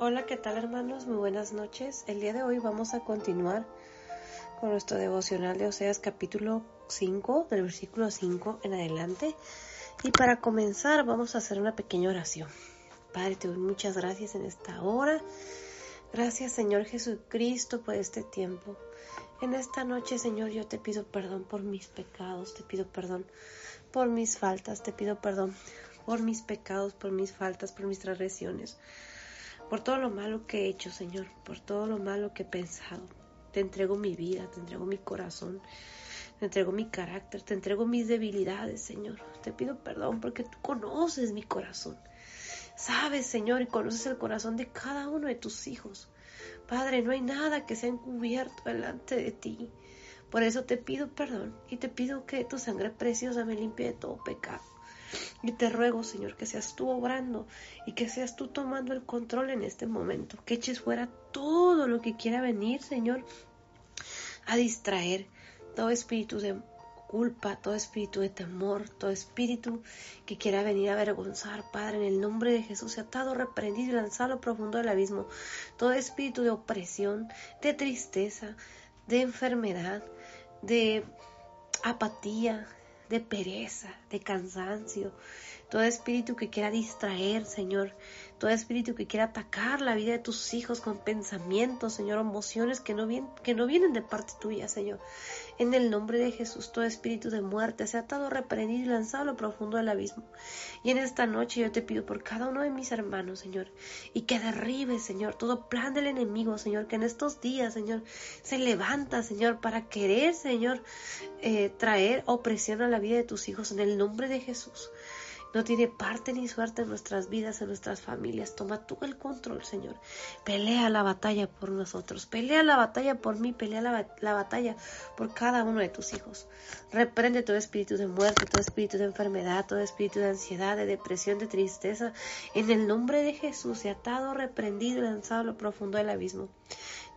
Hola, ¿qué tal hermanos? Muy buenas noches. El día de hoy vamos a continuar con nuestro devocional de Oseas capítulo 5, del versículo 5 en adelante. Y para comenzar vamos a hacer una pequeña oración. Padre, te doy muchas gracias en esta hora. Gracias Señor Jesucristo por este tiempo. En esta noche, Señor, yo te pido perdón por mis pecados, te pido perdón por mis faltas, te pido perdón por mis pecados, por mis faltas, por mis transgresiones por todo lo malo que he hecho, Señor, por todo lo malo que he pensado. Te entrego mi vida, te entrego mi corazón, te entrego mi carácter, te entrego mis debilidades, Señor. Te pido perdón porque tú conoces mi corazón. Sabes, Señor, y conoces el corazón de cada uno de tus hijos. Padre, no hay nada que sea encubierto delante de ti. Por eso te pido perdón y te pido que tu sangre preciosa me limpie de todo pecado. Y te ruego, Señor, que seas tú obrando y que seas tú tomando el control en este momento, que eches fuera todo lo que quiera venir, Señor, a distraer todo espíritu de culpa, todo espíritu de temor, todo espíritu que quiera venir a avergonzar, Padre, en el nombre de Jesús, se atado, reprendido y lanzado profundo del abismo, todo espíritu de opresión, de tristeza, de enfermedad, de apatía, de pereza, de cansancio, todo espíritu que quiera distraer, Señor, todo espíritu que quiera atacar la vida de tus hijos con pensamientos, Señor, emociones que no, vienen, que no vienen de parte tuya, Señor. En el nombre de Jesús, todo espíritu de muerte se ha atado, reprendido y lanzado a lo profundo del abismo. Y en esta noche yo te pido por cada uno de mis hermanos, Señor, y que derribe, Señor, todo plan del enemigo, Señor, que en estos días, Señor, se levanta, Señor, para querer, Señor, eh, traer opresión a la vida de tus hijos en el nombre de Jesús no tiene parte ni suerte en nuestras vidas, en nuestras familias. Toma tú el control, Señor. Pelea la batalla por nosotros. Pelea la batalla por mí. Pelea la, la, batalla por cada uno de tus hijos. Reprende todo espíritu de muerte, todo espíritu de enfermedad, todo espíritu de ansiedad, de depresión, de tristeza. En el nombre de Jesús, atado, reprendido y lanzado a lo profundo del abismo.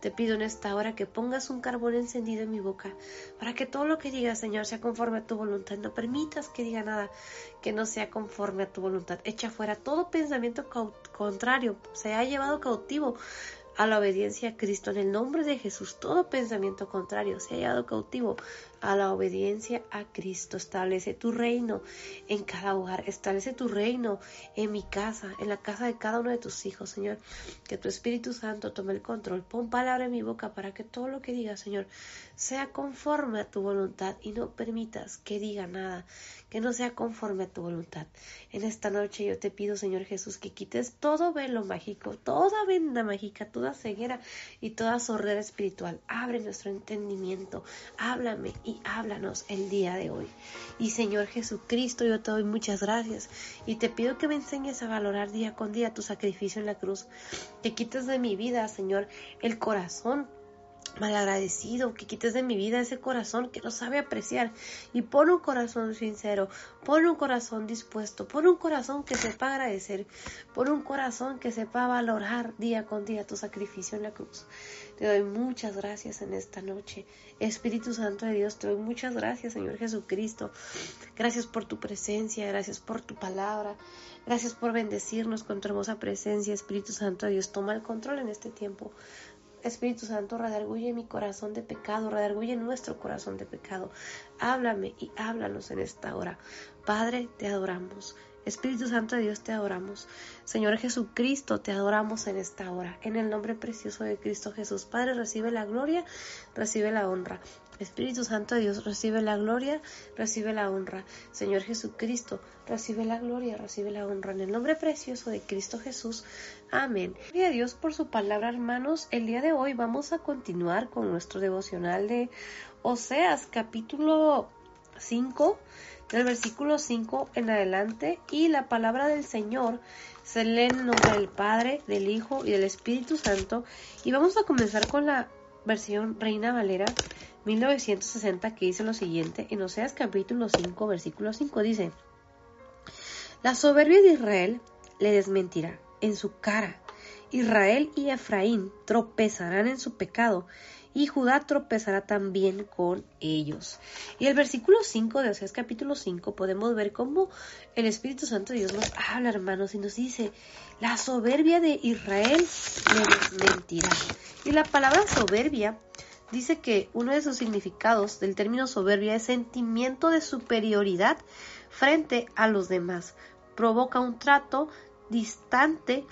Te pido en esta hora que pongas un carbón encendido en mi boca, para que todo lo que diga, Señor, sea conforme a tu voluntad. No permitas que diga nada que no sea conforme a tu voluntad. Echa fuera todo pensamiento contrario, se ha llevado cautivo a la obediencia a Cristo. En el nombre de Jesús, todo pensamiento contrario se ha llevado cautivo a la obediencia a Cristo. Establece tu reino en cada hogar. Establece tu reino en mi casa, en la casa de cada uno de tus hijos, Señor. Que tu Espíritu Santo tome el control. Pon palabra en mi boca para que todo lo que diga, Señor, sea conforme a tu voluntad y no permitas que diga nada que no sea conforme a tu voluntad. En esta noche yo te pido, Señor Jesús, que quites todo velo mágico, toda venda mágica, toda ceguera y toda sordera espiritual. Abre nuestro entendimiento. Háblame háblanos el día de hoy. Y Señor Jesucristo, yo te doy muchas gracias y te pido que me enseñes a valorar día con día tu sacrificio en la cruz. Que quites de mi vida, Señor, el corazón malagradecido, que quites de mi vida ese corazón que no sabe apreciar y pon un corazón sincero, pon un corazón dispuesto, pon un corazón que sepa agradecer, pon un corazón que sepa valorar día con día tu sacrificio en la cruz. Te doy muchas gracias en esta noche. Espíritu Santo de Dios, te doy muchas gracias, Señor Jesucristo. Gracias por tu presencia, gracias por tu palabra. Gracias por bendecirnos con tu hermosa presencia, Espíritu Santo de Dios. Toma el control en este tiempo. Espíritu Santo, redarguye mi corazón de pecado, redarguye nuestro corazón de pecado. Háblame y háblanos en esta hora. Padre, te adoramos. Espíritu Santo de Dios, te adoramos. Señor Jesucristo, te adoramos en esta hora. En el nombre precioso de Cristo Jesús. Padre, recibe la gloria, recibe la honra. Espíritu Santo de Dios, recibe la gloria, recibe la honra. Señor Jesucristo, recibe la gloria, recibe la honra. En el nombre precioso de Cristo Jesús. Amén. Gloria a Dios por su palabra, hermanos. El día de hoy vamos a continuar con nuestro devocional de Oseas, capítulo 5 del versículo 5 en adelante y la palabra del Señor se lee en el nombre del Padre, del Hijo y del Espíritu Santo y vamos a comenzar con la versión Reina Valera 1960 que dice lo siguiente en Oseas capítulo 5 versículo 5 dice La soberbia de Israel le desmentirá en su cara Israel y Efraín tropezarán en su pecado, y Judá tropezará también con ellos. Y el versículo 5 de Oseas capítulo 5 podemos ver cómo el Espíritu Santo de Dios nos habla, hermanos, y nos dice, la soberbia de Israel le desmentirá. Y la palabra soberbia dice que uno de sus significados del término soberbia es sentimiento de superioridad frente a los demás. Provoca un trato distante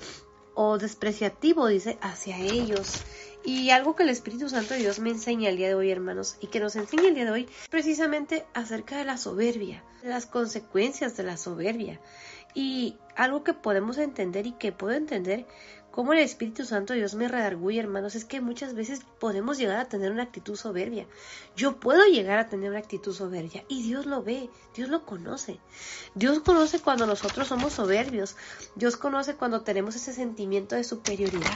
o despreciativo, dice, hacia ellos. Y algo que el Espíritu Santo de Dios me enseña el día de hoy, hermanos, y que nos enseña el día de hoy, precisamente acerca de la soberbia, las consecuencias de la soberbia. Y algo que podemos entender y que puedo entender cómo el Espíritu Santo Dios me redarguye, hermanos, es que muchas veces podemos llegar a tener una actitud soberbia. Yo puedo llegar a tener una actitud soberbia y Dios lo ve, Dios lo conoce. Dios conoce cuando nosotros somos soberbios, Dios conoce cuando tenemos ese sentimiento de superioridad.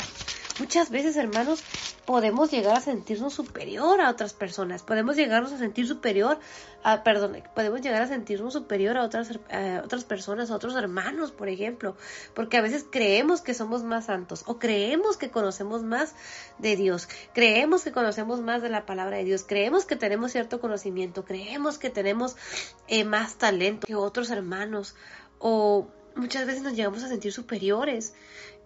Muchas veces, hermanos, podemos llegar a sentirnos superior a otras personas, podemos llegarnos a sentir superior a, perdón, podemos llegar a sentirnos superior a otras, a otras personas, a otros hermanos, por ejemplo, porque a veces creemos que somos más santos o creemos que conocemos más de Dios, creemos que conocemos más de la palabra de Dios, creemos que tenemos cierto conocimiento, creemos que tenemos eh, más talento que otros hermanos o muchas veces nos llegamos a sentir superiores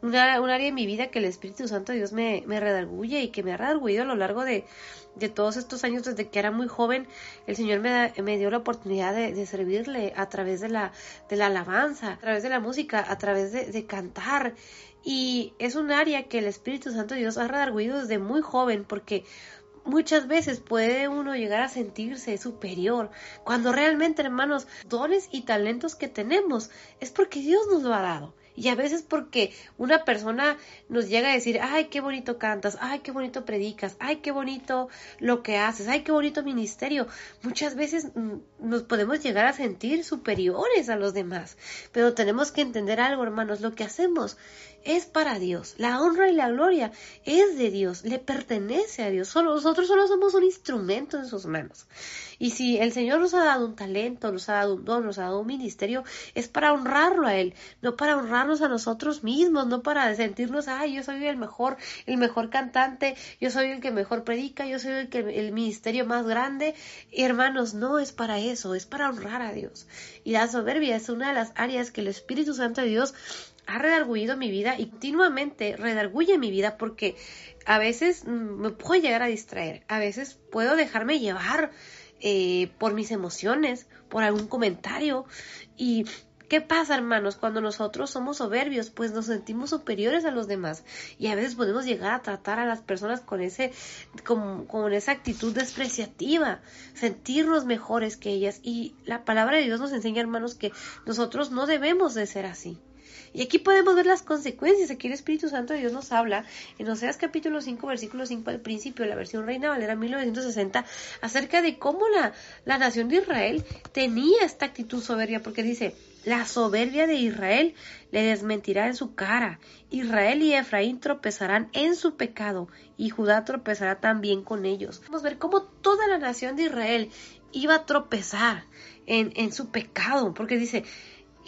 un área de mi vida que el Espíritu Santo de Dios me, me redarguye y que me ha redarguido a lo largo de, todos estos años desde que era muy joven. El Señor me, me dio la oportunidad de, servirle a través de la, de la alabanza, a través de la música, a través de, de cantar. Y es un área que el Espíritu Santo de Dios ha redarguido desde muy joven porque muchas veces puede uno llegar a sentirse superior, cuando realmente, hermanos, dones y talentos que tenemos es porque Dios nos lo ha dado. Y a veces porque una persona nos llega a decir, ay, qué bonito cantas, ay, qué bonito predicas, ay, qué bonito lo que haces, ay, qué bonito ministerio. Muchas veces mm, nos podemos llegar a sentir superiores a los demás. Pero tenemos que entender algo, hermanos, lo que hacemos es para Dios. La honra y la gloria es de Dios, le pertenece a Dios. Nosotros solo somos un instrumento en sus manos. Y si el Señor nos ha dado un talento, nos ha dado un don, nos ha dado un ministerio, es para honrarlo a Él, no para honrarnos a nosotros mismos, no para sentirnos, ay, yo soy el mejor, el mejor cantante, yo soy el que mejor predica, yo soy el que el ministerio más grande. hermanos, no es para eso, es para honrar a Dios. Y la soberbia es una de las áreas que el Espíritu Santo de Dios ha redarguido mi vida y continuamente redarguye mi vida porque a veces mm, me puedo llegar a distraer, a veces puedo dejarme llevar eh, por mis emociones, por algún comentario y ¿Qué pasa, hermanos? Cuando nosotros somos soberbios, pues nos sentimos superiores a los demás y a veces podemos llegar a tratar a las personas con ese con, con esa actitud despreciativa, sentirnos mejores que ellas y la palabra de Dios nos enseña, hermanos, que nosotros no debemos de ser así. Y aquí podemos ver las consecuencias. Aquí el Espíritu Santo de Dios nos habla en Oseas capítulo 5, versículo 5 al principio, la versión Reina Valera 1960, acerca de cómo la, la nación de Israel tenía esta actitud soberbia, porque dice, la soberbia de Israel le desmentirá en su cara. Israel y Efraín tropezarán en su pecado y Judá tropezará también con ellos. Vamos a ver cómo toda la nación de Israel iba a tropezar en, en su pecado, porque dice,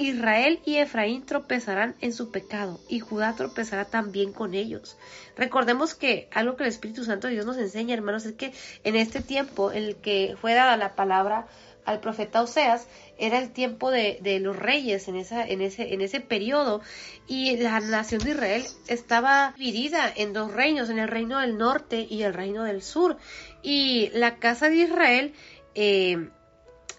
Israel y Efraín tropezarán en su pecado y Judá tropezará también con ellos. Recordemos que algo que el Espíritu Santo de Dios nos enseña, hermanos, es que en este tiempo en el que fue dada la palabra al profeta Oseas, era el tiempo de, los reyes en, ese, en ese periodo y la nación de Israel estaba dividida en dos reinos, en el reino del norte y el reino del sur. Y la casa de Israel eh,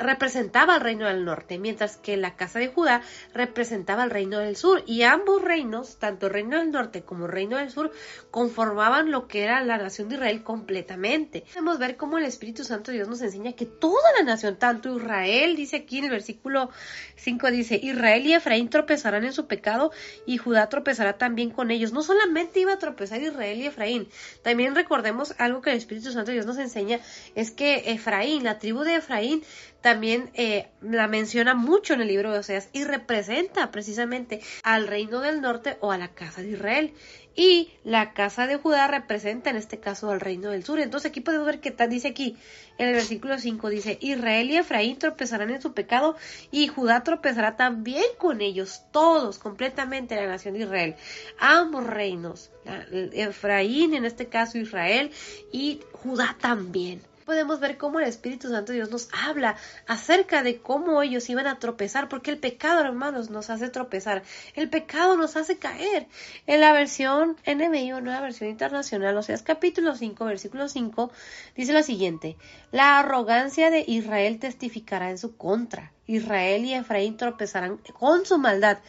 representaba al reino del norte, mientras que la casa de Judá representaba al reino del sur. Y ambos reinos, tanto el reino del norte como el reino del sur, conformaban lo que era la nación de Israel completamente. Podemos ver cómo el Espíritu Santo de Dios nos enseña que toda la nación, tanto Israel, dice aquí en el versículo 5, dice, Israel y Efraín tropezarán en su pecado y Judá tropezará también con ellos. No solamente iba a tropezar Israel y Efraín, también recordemos algo que el Espíritu Santo de Dios nos enseña, es que Efraín, la tribu de Efraín, también eh, la menciona mucho en el libro de Oseas y representa precisamente al reino del norte o a la casa de Israel. y la casa de Judá representa en este caso al reino del sur. Entonces aquí podemos ver que dice aquí en el versículo 5 dice, Israel y Efraín tropezarán en su pecado y Judá tropezará también con ellos, todos, completamente la nación de Israel, ambos reinos, Efraín en este caso Israel y Judá también podemos ver cómo el Espíritu Santo de Dios nos habla acerca de cómo ellos iban a tropezar, porque el pecado, hermanos, nos hace tropezar, el pecado nos hace caer. En la versión NBI o nueva versión internacional, o sea, capítulo 5, versículo 5, dice lo siguiente, la arrogancia de Israel testificará en su contra, Israel y Efraín tropezarán con su maldad,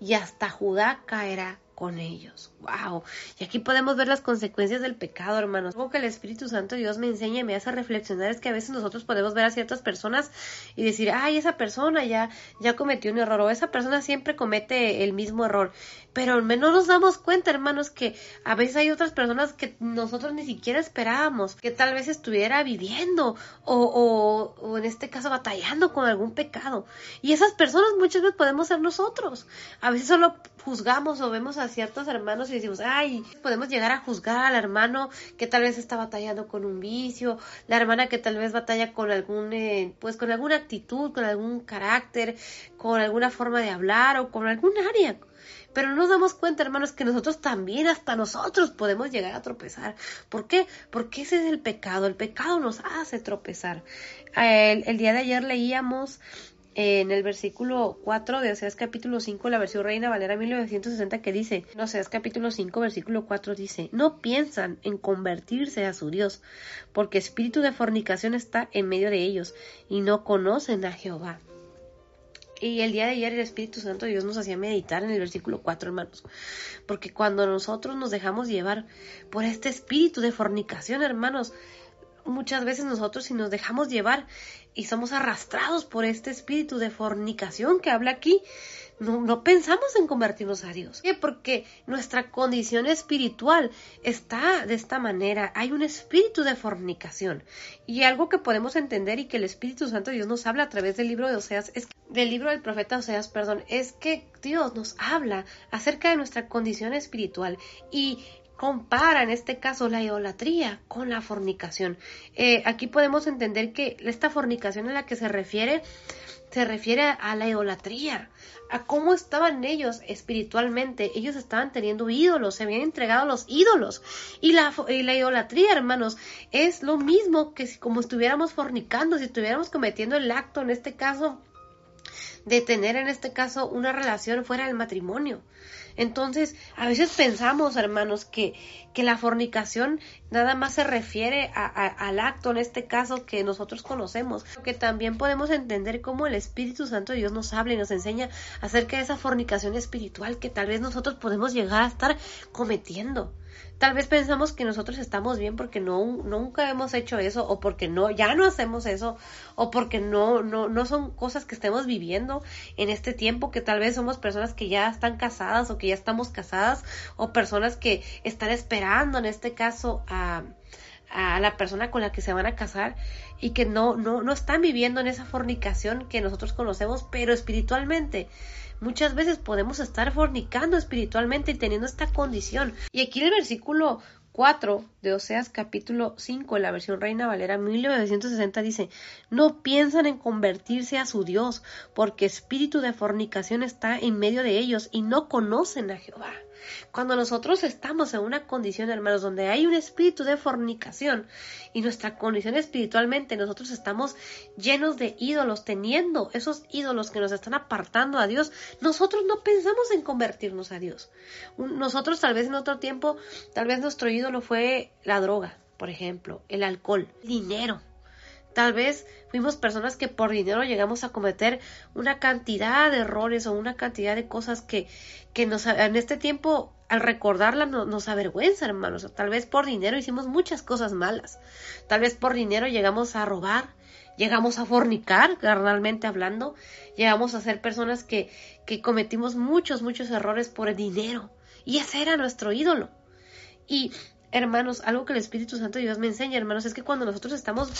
y hasta Judá caerá con ellos. ¡Wow! Y aquí podemos ver las consecuencias del pecado, hermanos. Algo que el Espíritu Santo Dios me enseña y me hace reflexionar es que a veces nosotros podemos ver a ciertas personas y decir, ay, esa persona ya, ya cometió un error o esa persona siempre comete el mismo error. Pero al menos nos damos cuenta, hermanos, que a veces hay otras personas que nosotros ni siquiera esperábamos, que tal vez estuviera viviendo o, o, o en este caso batallando con algún pecado. Y esas personas muchas veces podemos ser nosotros. A veces solo juzgamos o vemos a ciertos hermanos y decimos, ay, podemos llegar a juzgar al hermano que tal vez está batallando con un vicio, la hermana que tal vez batalla con algún, eh, pues con alguna actitud, con algún carácter, con alguna forma de hablar o con algún área. Pero no nos damos cuenta, hermanos, que nosotros también, hasta nosotros, podemos llegar a tropezar. ¿Por qué? Porque ese es el pecado. El pecado nos hace tropezar. El, el día de ayer leíamos en el versículo 4 de Oseas capítulo 5, la versión Reina Valera 1960, que dice, en Oseas capítulo 5, versículo 4 dice, no piensan en convertirse a su Dios, porque espíritu de fornicación está en medio de ellos, y no conocen a Jehová. Y el día de ayer el Espíritu Santo de Dios nos hacía meditar en el versículo 4, hermanos. Porque cuando nosotros nos dejamos llevar por este espíritu de fornicación, hermanos, muchas veces nosotros si nos dejamos llevar y somos arrastrados por este espíritu de fornicación que habla aquí, no, pensamos en convertirnos a Dios. Porque nuestra condición espiritual está de esta manera. Hay un espíritu de fornicación. Y algo que podemos entender y que el Espíritu Santo de Dios nos habla a través del libro de Oseas, es, del libro del profeta Oseas, perdón, es que Dios nos habla acerca de nuestra condición espiritual. Y compara en este caso la idolatría con la fornicación. Eh, aquí podemos entender que esta fornicación a la que se refiere se refiere a la idolatría, a cómo estaban ellos espiritualmente. Ellos estaban teniendo ídolos, se habían entregado a los ídolos. Y la, y la idolatría, hermanos, es lo mismo que si como estuviéramos fornicando, si estuviéramos cometiendo el acto, en este caso, de tener en este caso una relación fuera del matrimonio. Entonces, a veces pensamos, hermanos, que, que la fornicación nada más se refiere al acto, en este caso, que nosotros conocemos, que también podemos entender cómo el Espíritu Santo de Dios nos habla y nos enseña acerca de esa fornicación espiritual que tal vez nosotros podemos llegar a estar cometiendo. Tal vez pensamos que nosotros estamos bien porque no nunca hemos hecho eso o porque no ya no hacemos eso o porque no no no son cosas que estemos viviendo en este tiempo que tal vez somos personas que ya están casadas o que ya estamos casadas o personas que están esperando en este caso a a la persona con la que se van a casar y que no, no, no están viviendo en esa fornicación que nosotros conocemos, pero espiritualmente. Muchas veces podemos estar fornicando espiritualmente y teniendo esta condición. Y aquí el versículo 4 de Oseas capítulo 5 en la versión Reina Valera 1960 dice, no piensan en convertirse a su Dios, porque espíritu de fornicación está en medio de ellos y no conocen a Jehová. Cuando nosotros estamos en una condición, hermanos, donde hay un espíritu de fornicación y nuestra condición espiritualmente, nosotros estamos llenos de ídolos, teniendo esos ídolos que nos están apartando a Dios, nosotros no pensamos en convertirnos a Dios. Nosotros tal vez en otro tiempo, tal vez nuestro ídolo fue la droga, por ejemplo, el alcohol, el dinero. Tal vez fuimos personas que por dinero llegamos a cometer una cantidad de errores o una cantidad de cosas que, que nos, en este tiempo, al recordarla, nos avergüenza, hermanos. Tal vez por dinero hicimos muchas cosas malas. Tal vez por dinero llegamos a robar, llegamos a fornicar, carnalmente hablando. Llegamos a ser personas que, que cometimos muchos, muchos errores por el dinero. Y ese era nuestro ídolo. Y hermanos, algo que el Espíritu Santo de Dios me enseña, hermanos, es que cuando nosotros estamos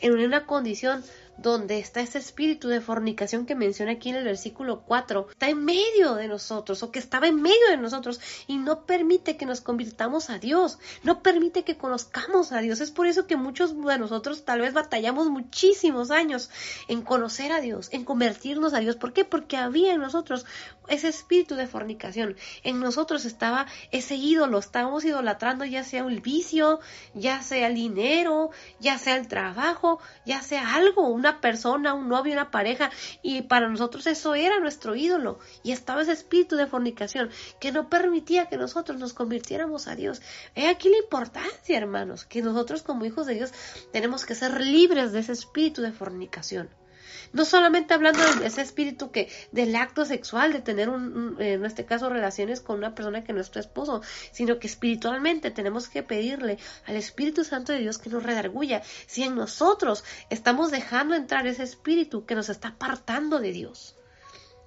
en una condición donde está ese espíritu de fornicación que menciona aquí en el versículo 4, está en medio de nosotros o que estaba en medio de nosotros y no permite que nos convirtamos a Dios, no permite que conozcamos a Dios. Es por eso que muchos de nosotros tal vez batallamos muchísimos años en conocer a Dios, en convertirnos a Dios. ¿Por qué? Porque había en nosotros ese espíritu de fornicación. En nosotros estaba ese ídolo, estábamos idolatrando ya sea el vicio, ya sea el dinero, ya sea el trabajo, ya sea algo, una persona, un novio, una pareja, y para nosotros eso era nuestro ídolo. Y estaba ese espíritu de fornicación que no permitía que nosotros nos convirtiéramos a Dios. He aquí la importancia, hermanos, que nosotros como hijos de Dios tenemos que ser libres de ese espíritu de fornicación. No solamente hablando de ese espíritu que del acto sexual, de tener un, en este caso relaciones con una persona que no es tu esposo, sino que espiritualmente tenemos que pedirle al Espíritu Santo de Dios que nos redarguya. Si en nosotros estamos dejando entrar ese espíritu que nos está apartando de Dios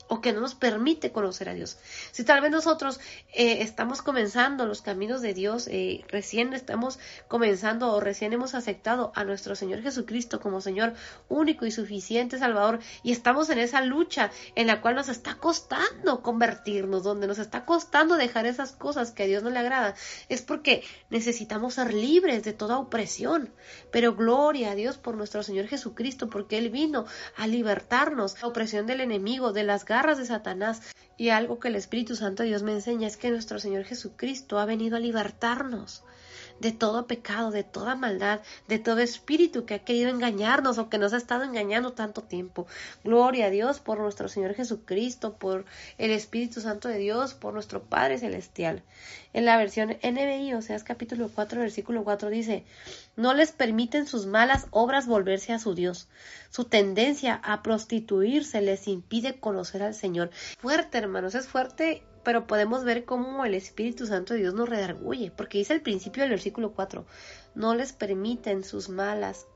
o que no nos permite conocer a Dios. Si tal vez nosotros eh, estamos comenzando los caminos de Dios, eh, recién estamos comenzando o recién hemos aceptado a nuestro Señor Jesucristo como Señor único y suficiente Salvador y estamos en esa lucha en la cual nos está costando convertirnos, donde nos está costando dejar esas cosas que a Dios no le agrada, es porque necesitamos ser libres de toda opresión. Pero gloria a Dios por nuestro Señor Jesucristo, porque Él vino a libertarnos la opresión del enemigo, de las de Satanás. Y algo que el Espíritu Santo de Dios me enseña es que nuestro Señor Jesucristo ha venido a libertarnos de todo pecado, de toda maldad, de todo espíritu que ha querido engañarnos o que nos ha estado engañando tanto tiempo. Gloria a Dios por nuestro Señor Jesucristo, por el Espíritu Santo de Dios, por nuestro Padre Celestial. En la versión NBI, o sea, capítulo 4, versículo 4, dice, no les permiten sus malas obras volverse a su Dios. Su tendencia a prostituirse les impide conocer al Señor. Fuerte, hermanos, es fuerte pero podemos ver cómo el Espíritu Santo de Dios nos redarguye, porque dice al principio del versículo 4, no les permiten sus malas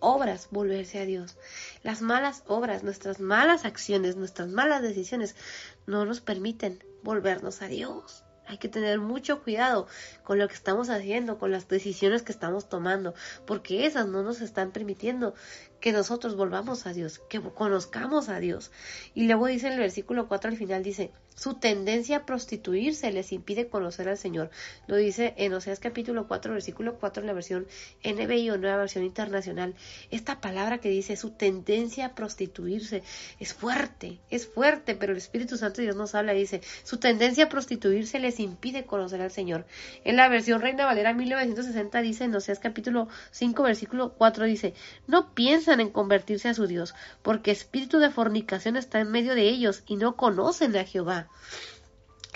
obras volverse a Dios. Las malas obras, nuestras malas acciones, nuestras malas decisiones no nos permiten volvernos a Dios. Hay que tener mucho cuidado con lo que estamos haciendo, con las decisiones que estamos tomando, porque esas no nos están permitiendo que nosotros volvamos a Dios, que conozcamos a Dios. Y luego dice en el versículo 4 al final, dice, su tendencia a prostituirse les impide conocer al Señor. Lo dice en Oseas capítulo 4, versículo 4 en la versión NBI o nueva versión internacional. Esta palabra que dice su tendencia a prostituirse es fuerte, es fuerte, pero el Espíritu Santo de Dios nos habla y dice, su tendencia a prostituirse les impide conocer al Señor. En la versión Reina Valera 1960 dice en Oseas capítulo 5, versículo 4 dice, no en convertirse a su Dios, porque espíritu de fornicación está en medio de ellos y no conocen a Jehová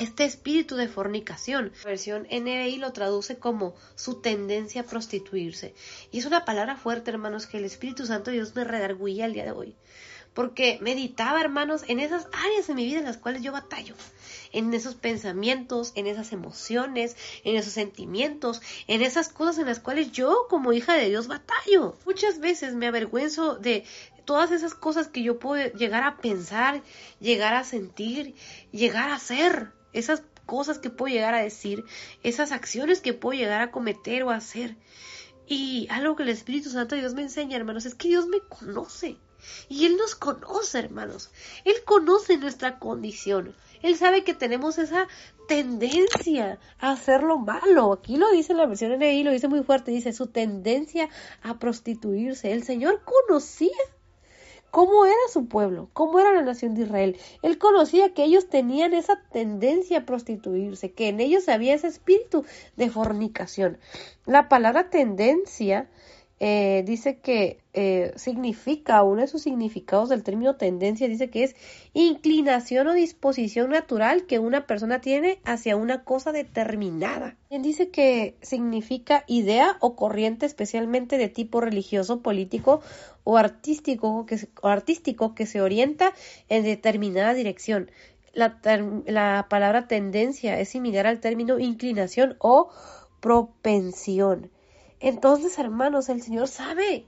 este espíritu de fornicación. Versión NBI lo traduce como su tendencia a prostituirse. Y es una palabra fuerte, hermanos, que el Espíritu Santo de Dios me redarguía el día de hoy. Porque meditaba, hermanos, en esas áreas de mi vida en las cuales yo batallo. En esos pensamientos, en esas emociones, en esos sentimientos, en esas cosas en las cuales yo como hija de Dios batallo. Muchas veces me avergüenzo de todas esas cosas que yo puedo llegar a pensar, llegar a sentir, llegar a hacer, esas cosas que puedo llegar a decir, esas acciones que puedo llegar a cometer o hacer. Y algo que el Espíritu Santo de Dios me enseña, hermanos, es que Dios me conoce. Y Él nos conoce, hermanos. Él conoce nuestra condición. Él sabe que tenemos esa tendencia a hacer lo malo. Aquí lo dice en la versión NI, lo dice muy fuerte. Dice su tendencia a prostituirse. El Señor conocía cómo era su pueblo, cómo era la nación de Israel. Él conocía que ellos tenían esa tendencia a prostituirse, que en ellos había ese espíritu de fornicación. La palabra tendencia eh, dice que eh, significa, uno de sus significados del término tendencia dice que es inclinación o disposición natural que una persona tiene hacia una cosa determinada. También dice que significa idea o corriente especialmente de tipo religioso, político o artístico que, o artístico que se orienta en determinada dirección. La palabra tendencia es similar al término inclinación o propensión. Entonces, hermanos, el Señor sabe,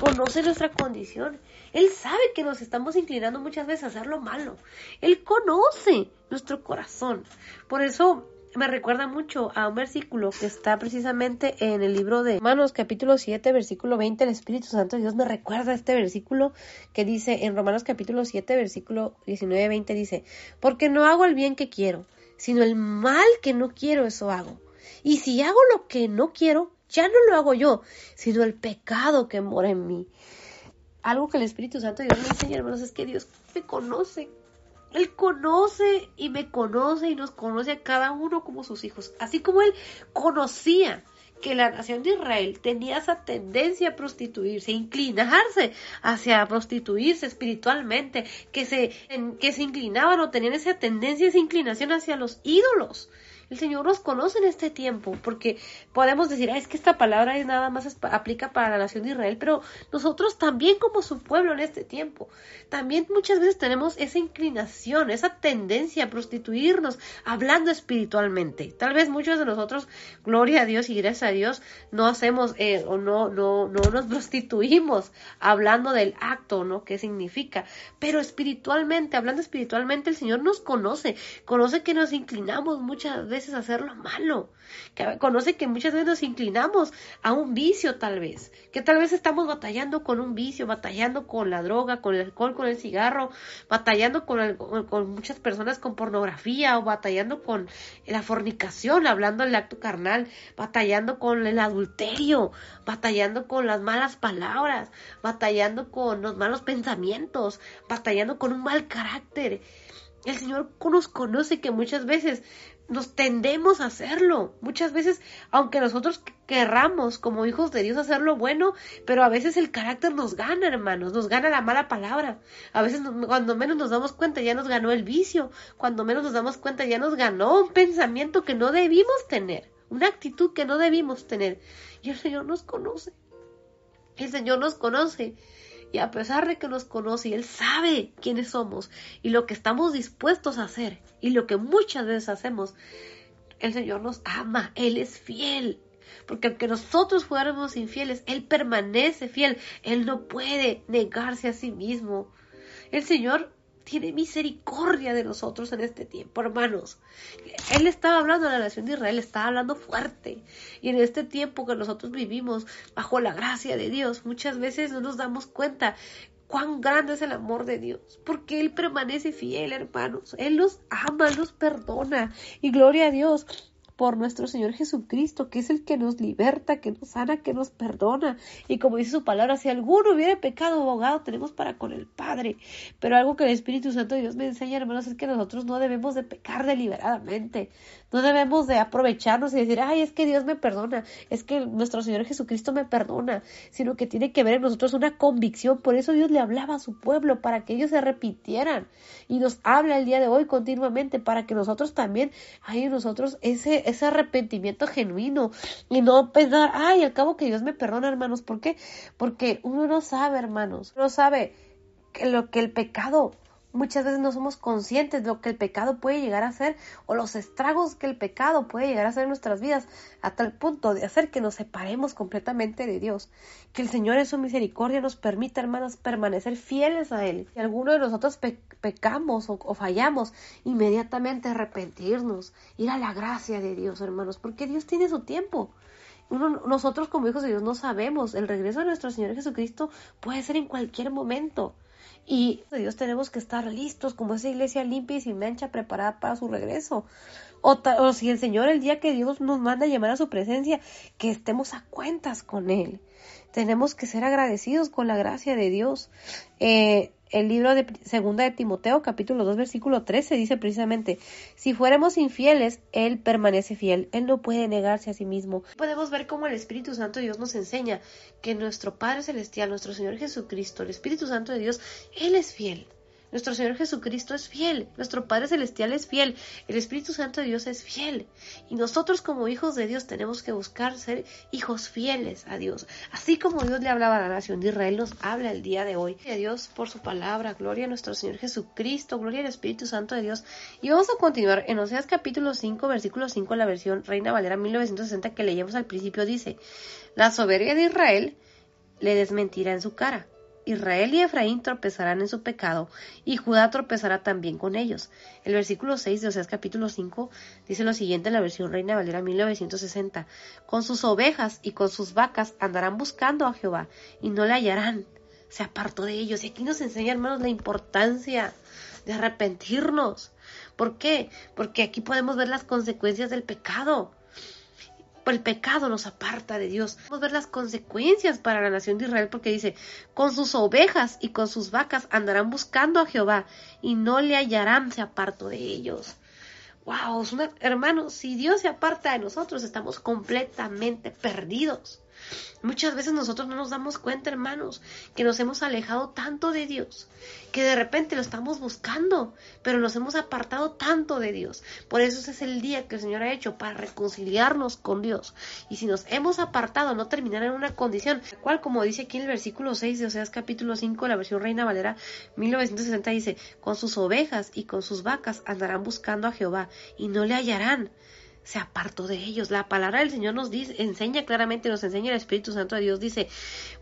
conoce nuestra condición. Él sabe que nos estamos inclinando muchas veces a hacer lo malo. Él conoce nuestro corazón. Por eso me recuerda mucho a un versículo que está precisamente en el libro de Romanos capítulo 7, versículo 20. El Espíritu Santo de Dios me recuerda este versículo que dice en Romanos capítulo 7, versículo 19, 20 dice, porque no hago el bien que quiero, sino el mal que no quiero, eso hago. Y si hago lo que no quiero, ya no lo hago yo, sino el pecado que mora en mí. Algo que el Espíritu Santo Dios me enseña, hermanos, es que Dios me conoce él conoce y me conoce y nos conoce a cada uno como sus hijos. Así como Él conocía que la nación de Israel tenía esa tendencia a prostituirse, a inclinarse hacia prostituirse espiritualmente, que se, que se inclinaban o tenían esa tendencia, esa inclinación hacia los ídolos. El Señor nos conoce en este tiempo, porque podemos decir, es que esta palabra es nada más aplica para la nación de Israel, pero nosotros también como su pueblo en este tiempo, también muchas veces tenemos esa inclinación, esa tendencia a prostituirnos, hablando espiritualmente. Tal vez muchos de nosotros, gloria a Dios y gracias a Dios, no hacemos eh, o no, no, no nos prostituimos hablando del acto, ¿no? ¿Qué significa? Pero espiritualmente, hablando espiritualmente, el Señor nos conoce, conoce que nos inclinamos muchas veces veces hacer lo malo. Que conoce que muchas veces nos inclinamos a un vicio tal vez. Que tal vez estamos batallando con un vicio, batallando con la droga, con el alcohol, con el cigarro, batallando con, con muchas personas con pornografía o batallando con la fornicación, hablando del acto carnal, batallando con el adulterio, batallando con las malas palabras, batallando con los malos pensamientos, batallando con un mal carácter. El Señor nos conoce que muchas veces nos tendemos a hacerlo. Muchas veces, aunque nosotros querramos como hijos de Dios hacerlo bueno, pero a veces el carácter nos gana, hermanos, nos gana la mala palabra. A veces cuando menos nos damos cuenta ya nos ganó el vicio, cuando menos nos damos cuenta ya nos ganó un pensamiento que no debimos tener, una actitud que no debimos tener. Y el Señor nos conoce. El Señor nos conoce y a pesar de que nos conoce Él sabe quiénes somos y lo que estamos dispuestos a hacer y lo que muchas veces hacemos, el Señor nos ama, Él es fiel. Porque aunque nosotros fuéramos infieles, Él permanece fiel. Él no puede negarse a sí mismo. El Señor tiene misericordia de nosotros en este tiempo, hermanos. Él estaba hablando a la nación de Israel, estaba hablando fuerte. Y en este tiempo que nosotros vivimos bajo la gracia de Dios, muchas veces no nos damos cuenta cuán grande es el amor de Dios, porque Él permanece fiel, hermanos. Él los ama, los perdona. Y gloria a Dios por nuestro Señor Jesucristo, que es el que nos liberta, que nos sana, que nos perdona. Y como dice su palabra, si alguno hubiera pecado, abogado tenemos para con el Padre. Pero algo que el Espíritu Santo de Dios me enseña, hermanos, es que nosotros no debemos de pecar deliberadamente. No debemos de aprovecharnos y decir, ay, es que Dios me perdona, es que nuestro Señor Jesucristo me perdona, sino que tiene que ver en nosotros una convicción. Por eso Dios le hablaba a su pueblo, para que ellos se repitieran. Y nos habla el día de hoy continuamente, para que nosotros también, hay en nosotros ese ese arrepentimiento genuino y no pensar, ay, al cabo que Dios me perdona, hermanos. ¿Por qué? Porque uno no sabe, hermanos, uno sabe que lo que el pecado muchas veces no somos conscientes de lo que el pecado puede llegar a hacer o los estragos que el pecado puede llegar a hacer en nuestras vidas a tal punto de hacer que nos separemos completamente de Dios. Que el Señor en su misericordia nos permita, hermanos, permanecer fieles a Él. Si alguno de nosotros pecamos o, o, fallamos, inmediatamente arrepentirnos, ir a la gracia de Dios, hermanos, porque Dios tiene su tiempo. Uno, nosotros como hijos de Dios no sabemos, el regreso de nuestro Señor Jesucristo puede ser en cualquier momento. Y Dios tenemos que estar listos como esa iglesia limpia y sin mancha preparada para su regreso. O, o, si el Señor el día que Dios nos manda a llamar a su presencia, que estemos a cuentas con Él. Tenemos que ser agradecidos con la gracia de Dios. Eh, el libro de Segunda de Timoteo, capítulo 2, versículo 13, dice precisamente, si fuéramos infieles, Él permanece fiel, Él no puede negarse a sí mismo. Podemos ver cómo el Espíritu Santo de Dios nos enseña que nuestro Padre Celestial, nuestro Señor Jesucristo, el Espíritu Santo de Dios, Él es fiel. Nuestro Señor Jesucristo es fiel, nuestro Padre Celestial es fiel, el Espíritu Santo de Dios es fiel. Y nosotros como hijos de Dios tenemos que buscar ser hijos fieles a Dios. Así como Dios le hablaba a la nación de Israel, nos habla el día de hoy. Gloria a Dios por su palabra, gloria a nuestro Señor Jesucristo, gloria al Espíritu Santo de Dios. Y vamos a continuar en Oseas capítulo 5, versículo 5, la versión Reina Valera 1960 que leíamos al principio, dice, la soberbia de Israel le desmentirá en su cara Israel y Efraín tropezarán en su pecado, y Judá tropezará también con ellos. El versículo 6 de Oseas capítulo 5 dice lo siguiente en la versión Reina Valera 1960. Con sus ovejas y con sus vacas andarán buscando a Jehová, y no le hallarán. Se apartó de ellos. Y aquí nos enseña, hermanos, la importancia de arrepentirnos. ¿Por qué? Porque aquí podemos ver las consecuencias del pecado el pecado nos aparta de Dios. Vamos a ver las consecuencias para la nación de Israel porque dice, con sus ovejas y con sus vacas andarán buscando a Jehová y no le hallarán, se aparto de ellos. Wow, hermanos, si Dios se aparta de nosotros, estamos completamente perdidos. Muchas veces nosotros no nos damos cuenta, hermanos, que nos hemos alejado tanto de Dios, que de repente lo estamos buscando, pero nos hemos apartado tanto de Dios. Por eso ese es el día que el Señor ha hecho para reconciliarnos con Dios. Y si nos hemos apartado, no terminar en una condición, cual como dice aquí en el versículo 6 de Oseas capítulo 5, la versión Reina Valera 1960 dice, con sus ovejas y con sus vacas andarán buscando a Jehová y no le hallarán se apartó de ellos. La palabra del Señor nos dice, enseña claramente, nos enseña el Espíritu Santo de Dios, dice,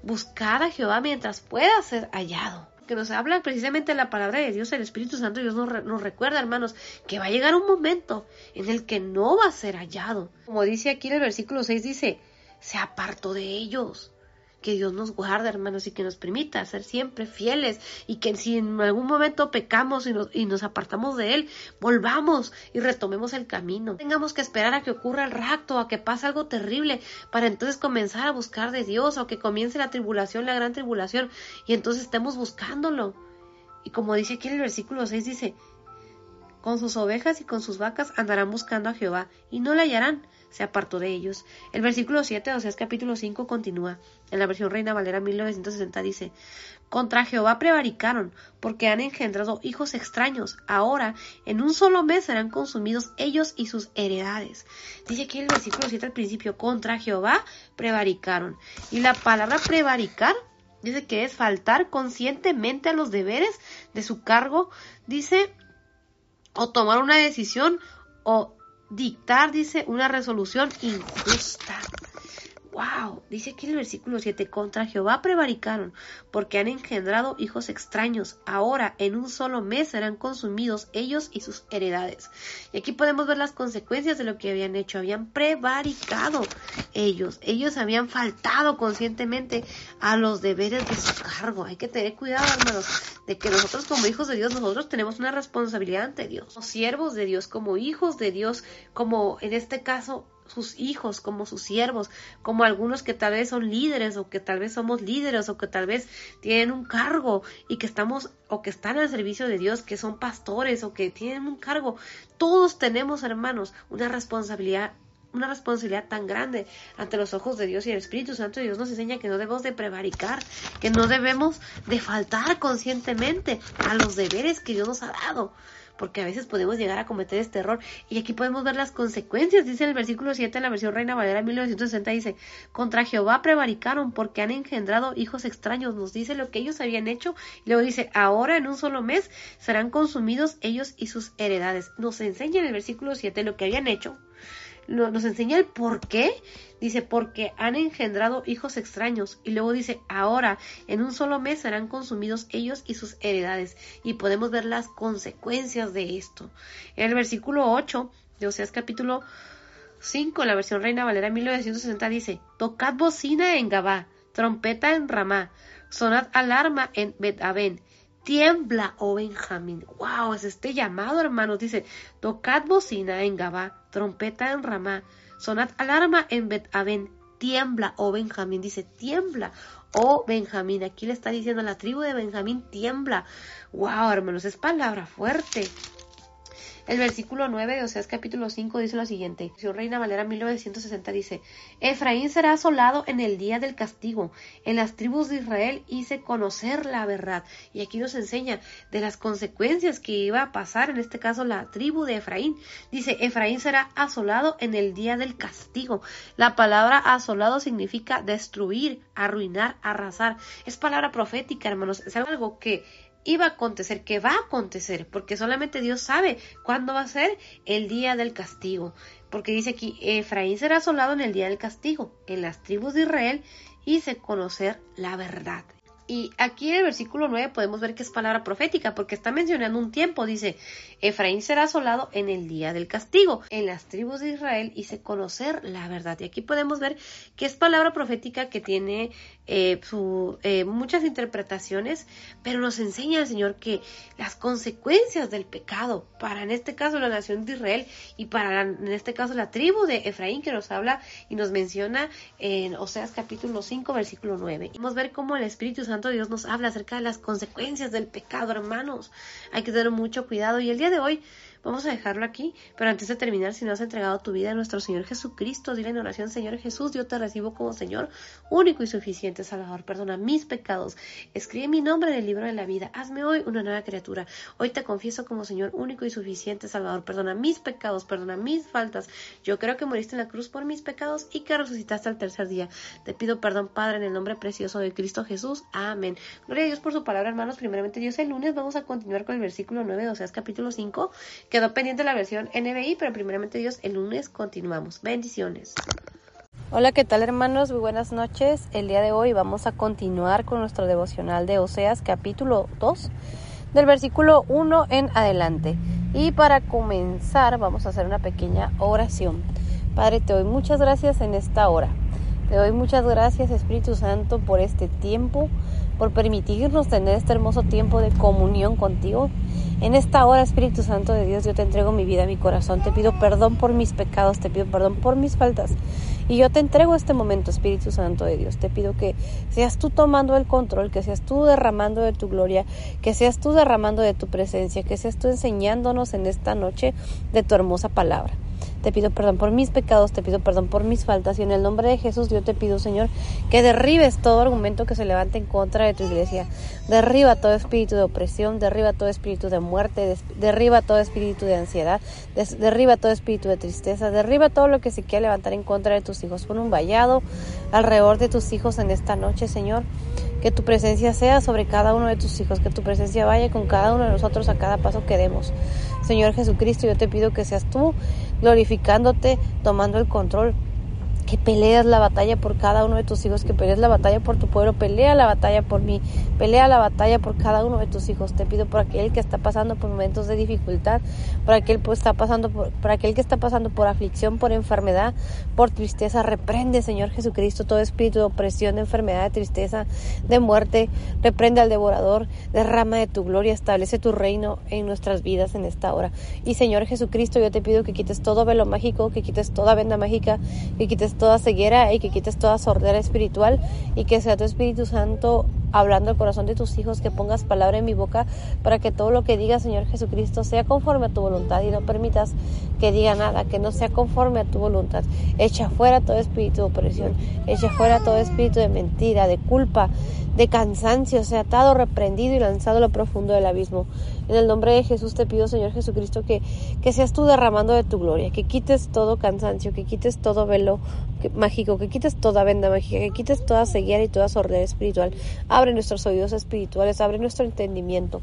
buscar a Jehová mientras pueda ser hallado. Que nos habla precisamente la palabra de Dios, el Espíritu Santo de Dios nos, nos recuerda, hermanos, que va a llegar un momento en el que no va a ser hallado. Como dice aquí en el versículo 6, dice, se apartó de ellos que Dios nos guarde, hermanos, y que nos permita ser siempre fieles y que si en algún momento pecamos y nos, y nos apartamos de Él, volvamos y retomemos el camino. Tengamos que esperar a que ocurra el rapto, a que pase algo terrible, para entonces comenzar a buscar de Dios, o que comience la tribulación, la gran tribulación, y entonces estemos buscándolo. Y como dice aquí en el versículo 6, dice, con sus ovejas y con sus vacas andarán buscando a Jehová, y no le hallarán se apartó de ellos. El versículo 7 o sea, es capítulo 5 continúa. En la versión Reina Valera 1960 dice, Contra Jehová prevaricaron, porque han engendrado hijos extraños. Ahora, en un solo mes serán consumidos ellos y sus heredades. Dice aquí el versículo 7 al principio, contra Jehová prevaricaron. Y la palabra prevaricar dice que es faltar conscientemente a los deberes de su cargo, dice, o tomar una decisión o dictar, dice, una resolución injusta. Wow, dice aquí el versículo 7, contra Jehová prevaricaron, porque han engendrado hijos extraños. Ahora, en un solo mes serán consumidos ellos y sus heredades. Y aquí podemos ver las consecuencias de lo que habían hecho. Habían prevaricado ellos. Ellos habían faltado conscientemente a los deberes de su cargo. Hay que tener cuidado, hermanos, de que nosotros como hijos de Dios, nosotros tenemos una responsabilidad ante Dios. Como siervos de Dios, como hijos de Dios, como en este caso sus hijos, como sus siervos, como algunos que tal vez son líderes o que tal vez somos líderes o que tal vez tienen un cargo y que estamos o que están al servicio de Dios, que son pastores o que tienen un cargo. Todos tenemos, hermanos, una responsabilidad una responsabilidad tan grande ante los ojos de Dios y el Espíritu Santo Dios nos enseña que no debemos de prevaricar, que no debemos de faltar conscientemente a los deberes que Dios nos ha dado porque a veces podemos llegar a cometer este error. Y aquí podemos ver las consecuencias, dice el versículo 7 en la versión Reina Valera 1960, dice, contra Jehová prevaricaron porque han engendrado hijos extraños, nos dice lo que ellos habían hecho, y luego dice, ahora en un solo mes serán consumidos ellos y sus heredades. Nos enseña en el versículo 7 lo que habían hecho, nos enseña el por qué. Dice, porque han engendrado hijos extraños. Y luego dice, ahora, en un solo mes serán consumidos ellos y sus heredades. Y podemos ver las consecuencias de esto. En el versículo 8 de Oseas capítulo 5, la versión Reina Valera 1960 dice, tocad bocina en Gabá, trompeta en Ramá, sonad alarma en bet Tiembla, oh Benjamín. Wow, es este llamado, hermanos. Dice, tocad bocina en Gabá, trompeta en Ramá, sonad alarma en bet Tiembla, oh Benjamín. Dice, tiembla, oh Benjamín. Aquí le está diciendo a la tribu de Benjamín, tiembla. Wow, hermanos, es palabra fuerte. El versículo 9 de Oseas capítulo 5 dice lo siguiente. Reina Valera 1960 dice, Efraín será asolado en el día del castigo. En las tribus de Israel hice conocer la verdad. Y aquí nos enseña de las consecuencias que iba a pasar, en este caso la tribu de Efraín. Dice, Efraín será asolado en el día del castigo. La palabra asolado significa destruir, arruinar, arrasar. Es palabra profética, hermanos. Es algo que iba a acontecer, que va a acontecer, porque solamente Dios sabe cuándo va a ser el día del castigo. Porque dice aquí, Efraín será asolado en el día del castigo, en las tribus de Israel hice conocer la verdad. Y aquí en el versículo 9 podemos ver que es palabra profética, porque está mencionando un tiempo. Dice, Efraín será asolado en el día del castigo. En las tribus de Israel hice conocer la verdad. Y aquí podemos ver que es palabra profética que tiene eh, eh, muchas interpretaciones, pero nos enseña el Señor que las consecuencias del pecado, para en este caso la nación de Israel y para en este caso la tribu de Efraín que nos habla y nos menciona en Oseas capítulo 5 versículo 9. Vamos a ver cómo el Espíritu Santo de Dios nos habla acerca de las consecuencias del pecado, hermanos. Hay que tener mucho cuidado y el día de hoy Vamos a dejarlo aquí, pero antes de terminar, si no has entregado tu vida a nuestro Señor Jesucristo, dile en oración, Señor Jesús, yo te recibo como Señor único y suficiente Salvador. Perdona mis pecados. Escribe mi nombre en el libro de la vida. Hazme hoy una nueva criatura. Hoy te confieso como Señor único y suficiente Salvador. Perdona mis pecados, perdona mis faltas. Yo creo que moriste en la cruz por mis pecados y que resucitaste al tercer día. Te pido perdón, Padre, en el nombre precioso de Cristo Jesús. Amén. Gloria a Dios por su palabra, hermanos. Primeramente, Dios, el lunes vamos a continuar con el versículo 9 de Oseas capítulo 5 Quedó pendiente la versión NBI, pero primeramente Dios, el lunes continuamos. Bendiciones. Hola, ¿qué tal hermanos? Muy buenas noches. El día de hoy vamos a continuar con nuestro devocional de Oseas capítulo 2, del versículo 1 en adelante. Y para comenzar vamos a hacer una pequeña oración. Padre, te doy muchas gracias en esta hora. Te doy muchas gracias Espíritu Santo por este tiempo, por permitirnos tener este hermoso tiempo de comunión contigo. En esta hora, Espíritu Santo de Dios, yo te entrego mi vida, mi corazón. Te pido perdón por mis pecados, te pido perdón por mis faltas. Y yo te entrego este momento, Espíritu Santo de Dios. Te pido que seas tú tomando el control, que seas tú derramando de tu gloria, que seas tú derramando de tu presencia, que seas tú enseñándonos en esta noche de tu hermosa palabra. Te pido perdón por mis pecados, te pido perdón por mis faltas y en el nombre de Jesús yo te pido, Señor, que derribes todo argumento que se levante en contra de tu iglesia. Derriba todo espíritu de opresión, derriba todo espíritu de muerte, derriba todo espíritu de ansiedad, derriba todo espíritu de tristeza, derriba todo lo que se quiera levantar en contra de tus hijos. Pon un vallado alrededor de tus hijos en esta noche, Señor. Que tu presencia sea sobre cada uno de tus hijos, que tu presencia vaya con cada uno de nosotros a cada paso que demos. Señor Jesucristo, yo te pido que seas tú glorificándote, tomando el control que peleas la batalla por cada uno de tus hijos, que peleas la batalla por tu pueblo, pelea la batalla por mí, pelea la batalla por cada uno de tus hijos. Te pido por aquel que está pasando por momentos de dificultad, por aquel que está pasando por, por aquel que está pasando por aflicción, por enfermedad, por tristeza, reprende, Señor Jesucristo, todo espíritu de opresión, de enfermedad, de tristeza, de muerte, reprende al devorador, derrama de tu gloria, establece tu reino en nuestras vidas en esta hora. Y Señor Jesucristo, yo te pido que quites todo velo mágico, que quites toda venda mágica, que quites toda ceguera y que quites toda sordera espiritual y que sea tu Espíritu Santo hablando al corazón de tus hijos, que pongas palabra en mi boca para que todo lo que diga Señor Jesucristo sea conforme a tu voluntad y no permitas que diga nada que no sea conforme a tu voluntad. Echa fuera todo espíritu de opresión, echa fuera todo espíritu de mentira, de culpa, de cansancio, sea atado, reprendido y lanzado a lo profundo del abismo. En el nombre de Jesús te pido, Señor Jesucristo, que, que seas tú derramando de tu gloria, que quites todo cansancio, que quites todo velo mágico, que quites toda venda mágica, que quites toda ceguera y toda sordera espiritual. Abre nuestros oídos espirituales, abre nuestro entendimiento.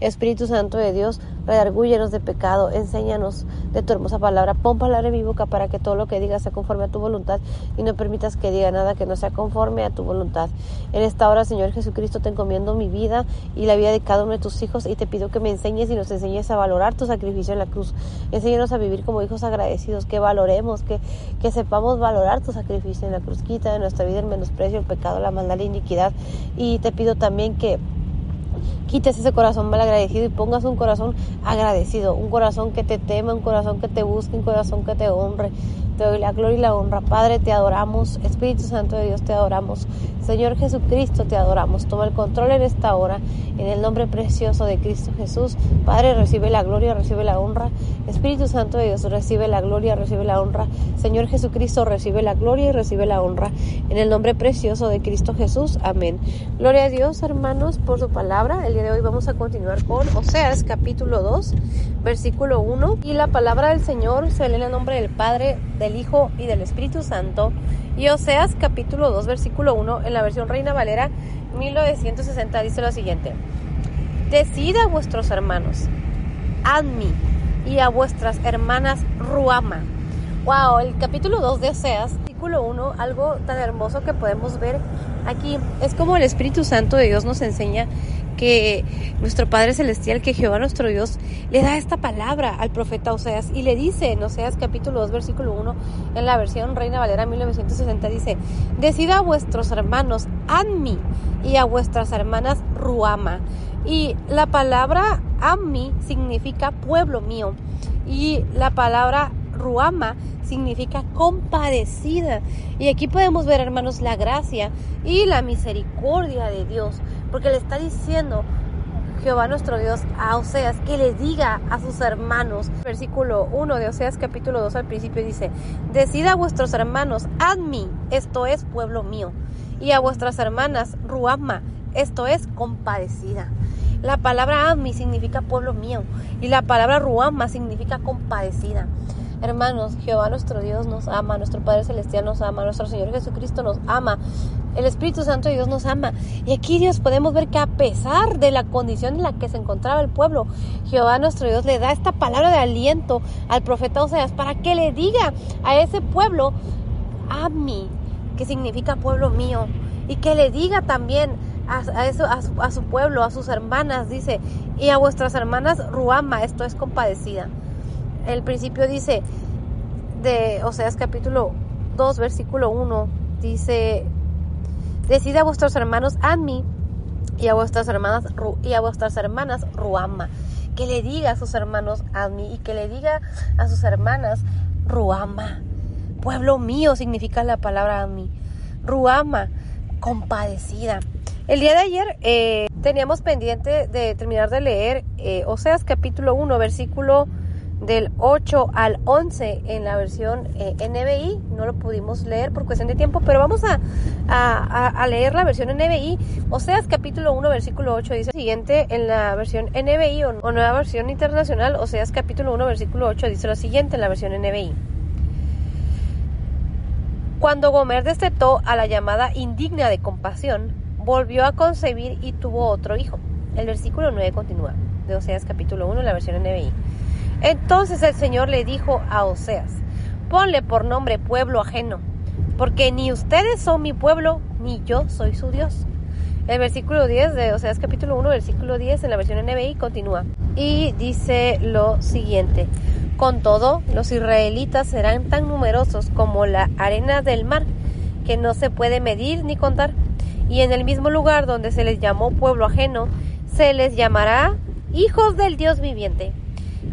Espíritu Santo de Dios, redargúyenos de pecado, enséñanos de tu hermosa palabra. Pon palabra en mi boca para que todo lo que diga sea conforme a tu voluntad y no permitas que diga nada que no sea conforme a tu voluntad. En esta hora, Señor Jesucristo, te encomiendo mi vida y la vida de cada uno de tus hijos y te pido que me enseñes y nos enseñes a valorar tu sacrificio en la cruz. Enséñanos a vivir como hijos agradecidos, que valoremos, que, que sepamos valorar tu sacrificio en la cruz. Quita de nuestra vida el menosprecio, el pecado, la maldad, la iniquidad. Y te pido también que quites ese corazón mal agradecido y pongas un corazón agradecido, un corazón que te teme, un corazón que te busque, un corazón que te honre. Te doy la gloria y la honra. Padre, te adoramos. Espíritu Santo de Dios, te adoramos. Señor Jesucristo, te adoramos. Toma el control en esta hora. En el nombre precioso de Cristo Jesús. Padre, recibe la gloria, recibe la honra. Espíritu Santo de Dios, recibe la gloria, recibe la honra. Señor Jesucristo, recibe la gloria y recibe la honra. En el nombre precioso de Cristo Jesús. Amén. Gloria a Dios, hermanos, por su palabra. El día de hoy vamos a continuar con Oseas capítulo 2, versículo 1. Y la palabra del Señor se lee en el nombre del Padre, del Hijo y del Espíritu Santo. Y Oseas capítulo 2 versículo 1 en la versión Reina Valera 1960 dice lo siguiente. Decid a vuestros hermanos, Admi, y a vuestras hermanas Ruama, Wow, el capítulo 2 de Oseas, artículo 1, algo tan hermoso que podemos ver aquí. Es como el Espíritu Santo de Dios nos enseña que nuestro Padre Celestial, que Jehová nuestro Dios, le da esta palabra al profeta Oseas y le dice en Oseas capítulo 2, versículo 1, en la versión Reina Valera 1960, dice, decida a vuestros hermanos Anmi y a vuestras hermanas Ruama. Y la palabra Anmi significa pueblo mío y la palabra Ruama significa compadecida. Y aquí podemos ver, hermanos, la gracia y la misericordia de Dios, porque le está diciendo Jehová nuestro Dios a Oseas que le diga a sus hermanos. Versículo 1 de Oseas capítulo 2 al principio dice, decida a vuestros hermanos, Admi, esto es pueblo mío, y a vuestras hermanas, Ruama, esto es compadecida. La palabra Admi significa pueblo mío y la palabra Ruama significa compadecida. Hermanos, Jehová nuestro Dios nos ama, nuestro Padre Celestial nos ama, nuestro Señor Jesucristo nos ama, el Espíritu Santo de Dios nos ama. Y aquí Dios podemos ver que a pesar de la condición en la que se encontraba el pueblo, Jehová nuestro Dios le da esta palabra de aliento al profeta Oseas para que le diga a ese pueblo, a mí, que significa pueblo mío, y que le diga también a, su, a su pueblo, a sus hermanas, dice, y a vuestras hermanas Ruama, esto es compadecida el principio dice de Oseas capítulo 2 versículo 1 dice decide a vuestros hermanos Admi y a vuestras hermanas y a vuestras hermanas Ruama. Que le diga a sus hermanos Admi y que le diga a sus hermanas Ruama. Pueblo mío significa la palabra Admi Ruama compadecida. El día de ayer eh, teníamos pendiente de terminar de leer eh, Oseas capítulo 1 versículo del 8 al 11 en la versión eh, NBI. No lo pudimos leer por cuestión de tiempo, pero vamos a, a, leer la versión NBI. Oseas capítulo 1, versículo 8 dice lo siguiente en la versión NBI o, o nueva versión internacional. Oseas capítulo 1, versículo 8 dice lo siguiente en la versión NBI. Cuando Gomer destetó a la llamada indigna de compasión, volvió a concebir y tuvo otro hijo. El versículo 9 continúa, de Oseas capítulo 1, la versión NBI. Entonces el Señor le dijo a Oseas, ponle por nombre pueblo ajeno, porque ni ustedes son mi pueblo, ni yo soy su Dios. El versículo 10 de Oseas capítulo 1, versículo 10 en la versión NBI continúa y dice lo siguiente. Con todo, los israelitas serán tan numerosos como la arena del mar, que no se puede medir ni contar. Y en el mismo lugar donde se les llamó pueblo ajeno, se les llamará hijos del Dios viviente.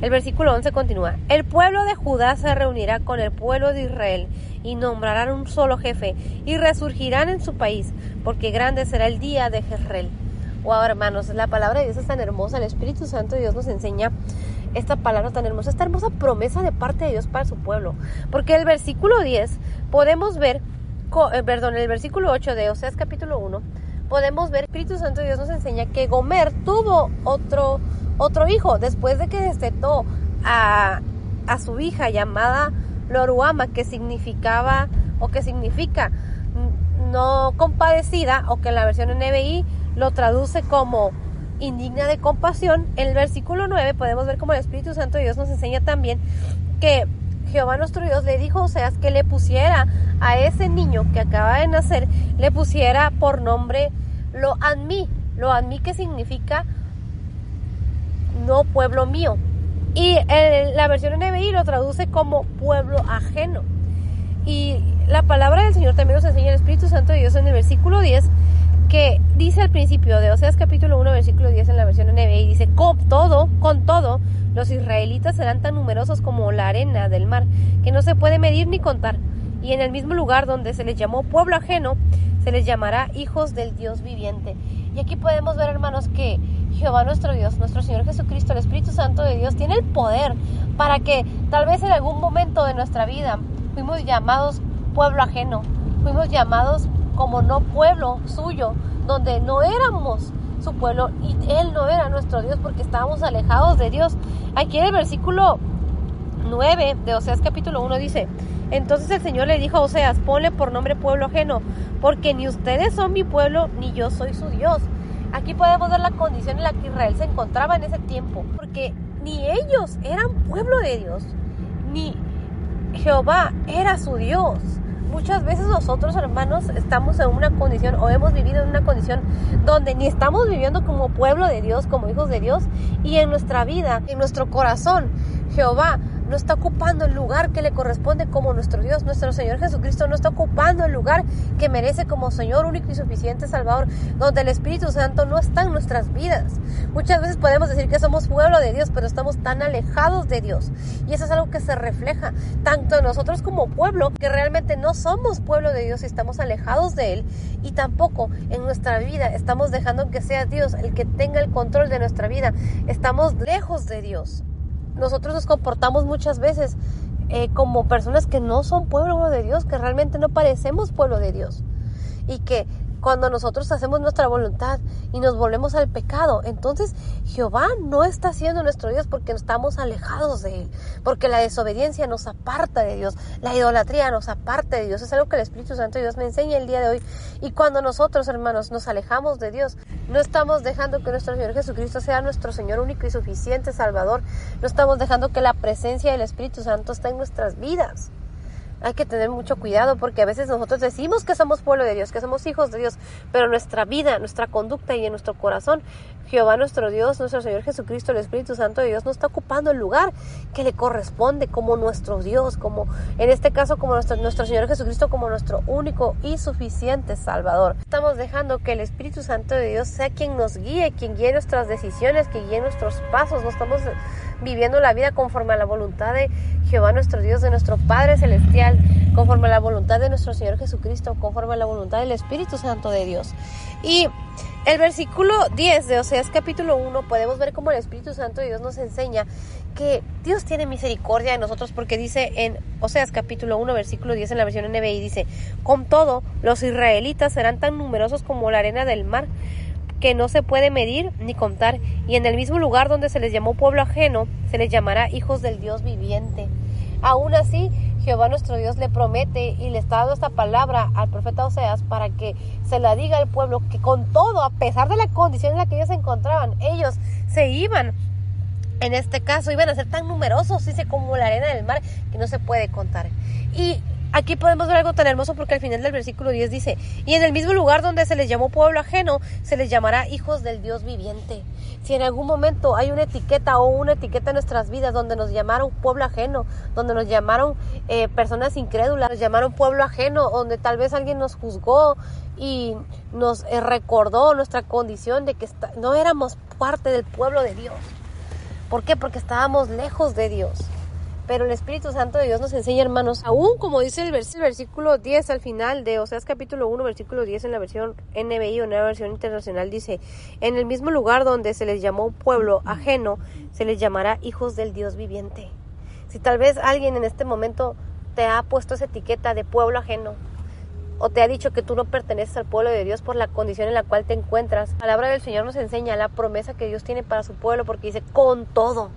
El versículo 11 continúa, el pueblo de Judá se reunirá con el pueblo de Israel y nombrarán un solo jefe y resurgirán en su país, porque grande será el día de Jezreel. Wow, hermanos, la palabra de Dios es tan hermosa, el Espíritu Santo de Dios nos enseña esta palabra tan hermosa, esta hermosa promesa de parte de Dios para su pueblo. Porque el versículo 10 podemos ver, eh, perdón, el versículo 8 de Oseas capítulo 1, podemos ver, el Espíritu Santo de Dios nos enseña que Gomer tuvo otro otro hijo, después de que destetó a, su hija llamada Loruama, que significaba o que significa no compadecida, o que en la versión NBI lo traduce como indigna de compasión, en el versículo 9 podemos ver como el Espíritu Santo de Dios nos enseña también que Jehová nuestro Dios le dijo o sea, que le pusiera a ese niño que acaba de nacer, le pusiera por nombre Lo Anmi, Lo Anmi que significa no pueblo mío. Y en la versión NBI lo traduce como pueblo ajeno. Y la palabra del Señor también nos enseña el Espíritu Santo de Dios en el versículo 10, que dice al principio de Oseas capítulo 1, versículo 10 en la versión NBI, dice, con todo, con todo, los israelitas serán tan numerosos como la arena del mar, que no se puede medir ni contar. Y en el mismo lugar donde se les llamó pueblo ajeno, se les llamará hijos del Dios viviente. Y aquí podemos ver, hermanos, que Jehová nuestro Dios, nuestro Señor Jesucristo, el Espíritu Santo de Dios, tiene el poder para que tal vez en algún momento de nuestra vida fuimos llamados pueblo ajeno, fuimos llamados como no pueblo suyo, donde no éramos su pueblo y Él no era nuestro Dios porque estábamos alejados de Dios. Aquí en el versículo 9 de Oseas capítulo 1 dice, entonces el Señor le dijo a Oseas, ponle por nombre pueblo ajeno, porque ni ustedes son mi pueblo, ni yo soy su Dios. Aquí podemos ver la condición en la que Israel se encontraba en ese tiempo, porque ni ellos eran pueblo de Dios, ni Jehová era su Dios. Muchas veces nosotros, hermanos, estamos en una condición o hemos vivido en una condición donde ni estamos viviendo como pueblo de Dios, como hijos de Dios, y en nuestra vida, en nuestro corazón, Jehová no está ocupando el lugar que le corresponde como nuestro Dios, nuestro Señor Jesucristo no está ocupando el lugar que merece como Señor único y suficiente Salvador, donde el Espíritu Santo no está en nuestras vidas. Muchas veces podemos decir que somos pueblo de Dios, pero estamos tan alejados de Dios. Y eso es algo que se refleja tanto en nosotros como pueblo, que realmente no somos pueblo de Dios y estamos alejados de Él. Y tampoco en nuestra vida estamos dejando que sea Dios el que tenga el control de nuestra vida. Estamos lejos de Dios nosotros nos comportamos muchas veces eh, como personas que no son pueblo de Dios, que realmente no parecemos pueblo de Dios. Y que cuando nosotros hacemos nuestra voluntad y nos volvemos al pecado, entonces Jehová no está siendo nuestro Dios porque estamos alejados de Él, porque la desobediencia nos aparta de Dios, la idolatría nos aparta de Dios. Es algo que el Espíritu Santo de Dios me enseña el día de hoy. Y cuando nosotros, hermanos, nos alejamos de Dios, no estamos dejando que nuestro Señor Jesucristo sea nuestro Señor único y suficiente Salvador, no estamos dejando que la presencia del Espíritu Santo esté en nuestras vidas hay que tener mucho cuidado porque a veces nosotros decimos que somos pueblo de Dios, que somos hijos de Dios, pero nuestra vida, nuestra conducta y en nuestro corazón, Jehová nuestro Dios, nuestro Señor Jesucristo, el Espíritu Santo de Dios, no está ocupando el lugar que le corresponde como nuestro Dios, como en este caso como nuestro, Señor Jesucristo como nuestro único y suficiente Salvador. Estamos dejando que el Espíritu Santo de Dios sea quien nos guíe, quien guíe nuestras decisiones, que guíe nuestros pasos, no estamos viviendo la vida conforme a la voluntad de Jehová nuestro Dios, de nuestro Padre Celestial, conforme a la voluntad de nuestro Señor Jesucristo, conforme a la voluntad del Espíritu Santo de Dios. Y el versículo 10 de Oseas capítulo 1 podemos ver cómo el Espíritu Santo de Dios nos enseña que Dios tiene misericordia de nosotros porque dice en Oseas capítulo 1 versículo 10 en la versión NBI dice, con todo los israelitas serán tan numerosos como la arena del mar que no se puede medir ni contar, y en el mismo lugar donde se les llamó pueblo ajeno, se les llamará hijos del Dios viviente. Aún así, Jehová nuestro Dios le promete y le está dando esta palabra al profeta Oseas para que se la diga al pueblo que con todo, a pesar de la condición en la que ellos se encontraban, ellos se iban en este caso iban a ser tan numerosos, dice, como la arena del mar, que no se puede contar. Y Aquí podemos ver algo tan hermoso porque al final del versículo 10 dice, y en el mismo lugar donde se les llamó pueblo ajeno, se les llamará hijos del Dios viviente. Si en algún momento hay una etiqueta o una etiqueta en nuestras vidas donde nos llamaron pueblo ajeno, donde nos llamaron eh, personas incrédulas, nos llamaron pueblo ajeno, donde tal vez alguien nos juzgó y nos eh, recordó nuestra condición de que no éramos parte del pueblo de Dios. ¿Por qué? Porque estábamos lejos de Dios. Pero el Espíritu Santo de Dios nos enseña, hermanos, aún como dice el, versículo 10 al final de Oseas capítulo 1, versículo 10 en la versión NBI o nueva versión internacional, dice, en el mismo lugar donde se les llamó pueblo ajeno, se les llamará hijos del Dios viviente. Si tal vez alguien en este momento te ha puesto esa etiqueta de pueblo ajeno, o te ha dicho que tú no perteneces al pueblo de Dios por la condición en la cual te encuentras. La palabra del Señor nos enseña la promesa que Dios tiene para su pueblo porque dice con todo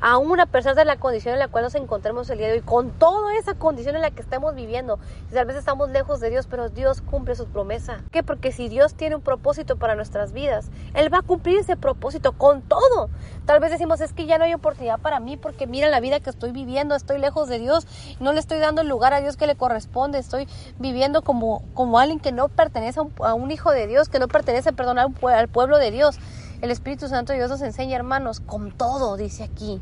aún a pesar de la condición en la cual nos encontremos el día de hoy, con toda esa condición en la que estamos viviendo, tal vez estamos lejos de Dios, pero Dios cumple sus promesas. ¿Qué? Porque si Dios tiene un propósito para nuestras vidas, Él va a cumplir ese propósito con todo. Tal vez decimos, es que ya no hay oportunidad para mí porque mira la vida que estoy viviendo, estoy lejos de Dios, no le estoy dando el lugar a Dios que le corresponde, estoy viviendo como, como alguien que no pertenece a un, hijo de Dios, que no pertenece, perdón, al pueblo de Dios. El Espíritu Santo de Dios nos enseña, hermanos, con todo, dice aquí.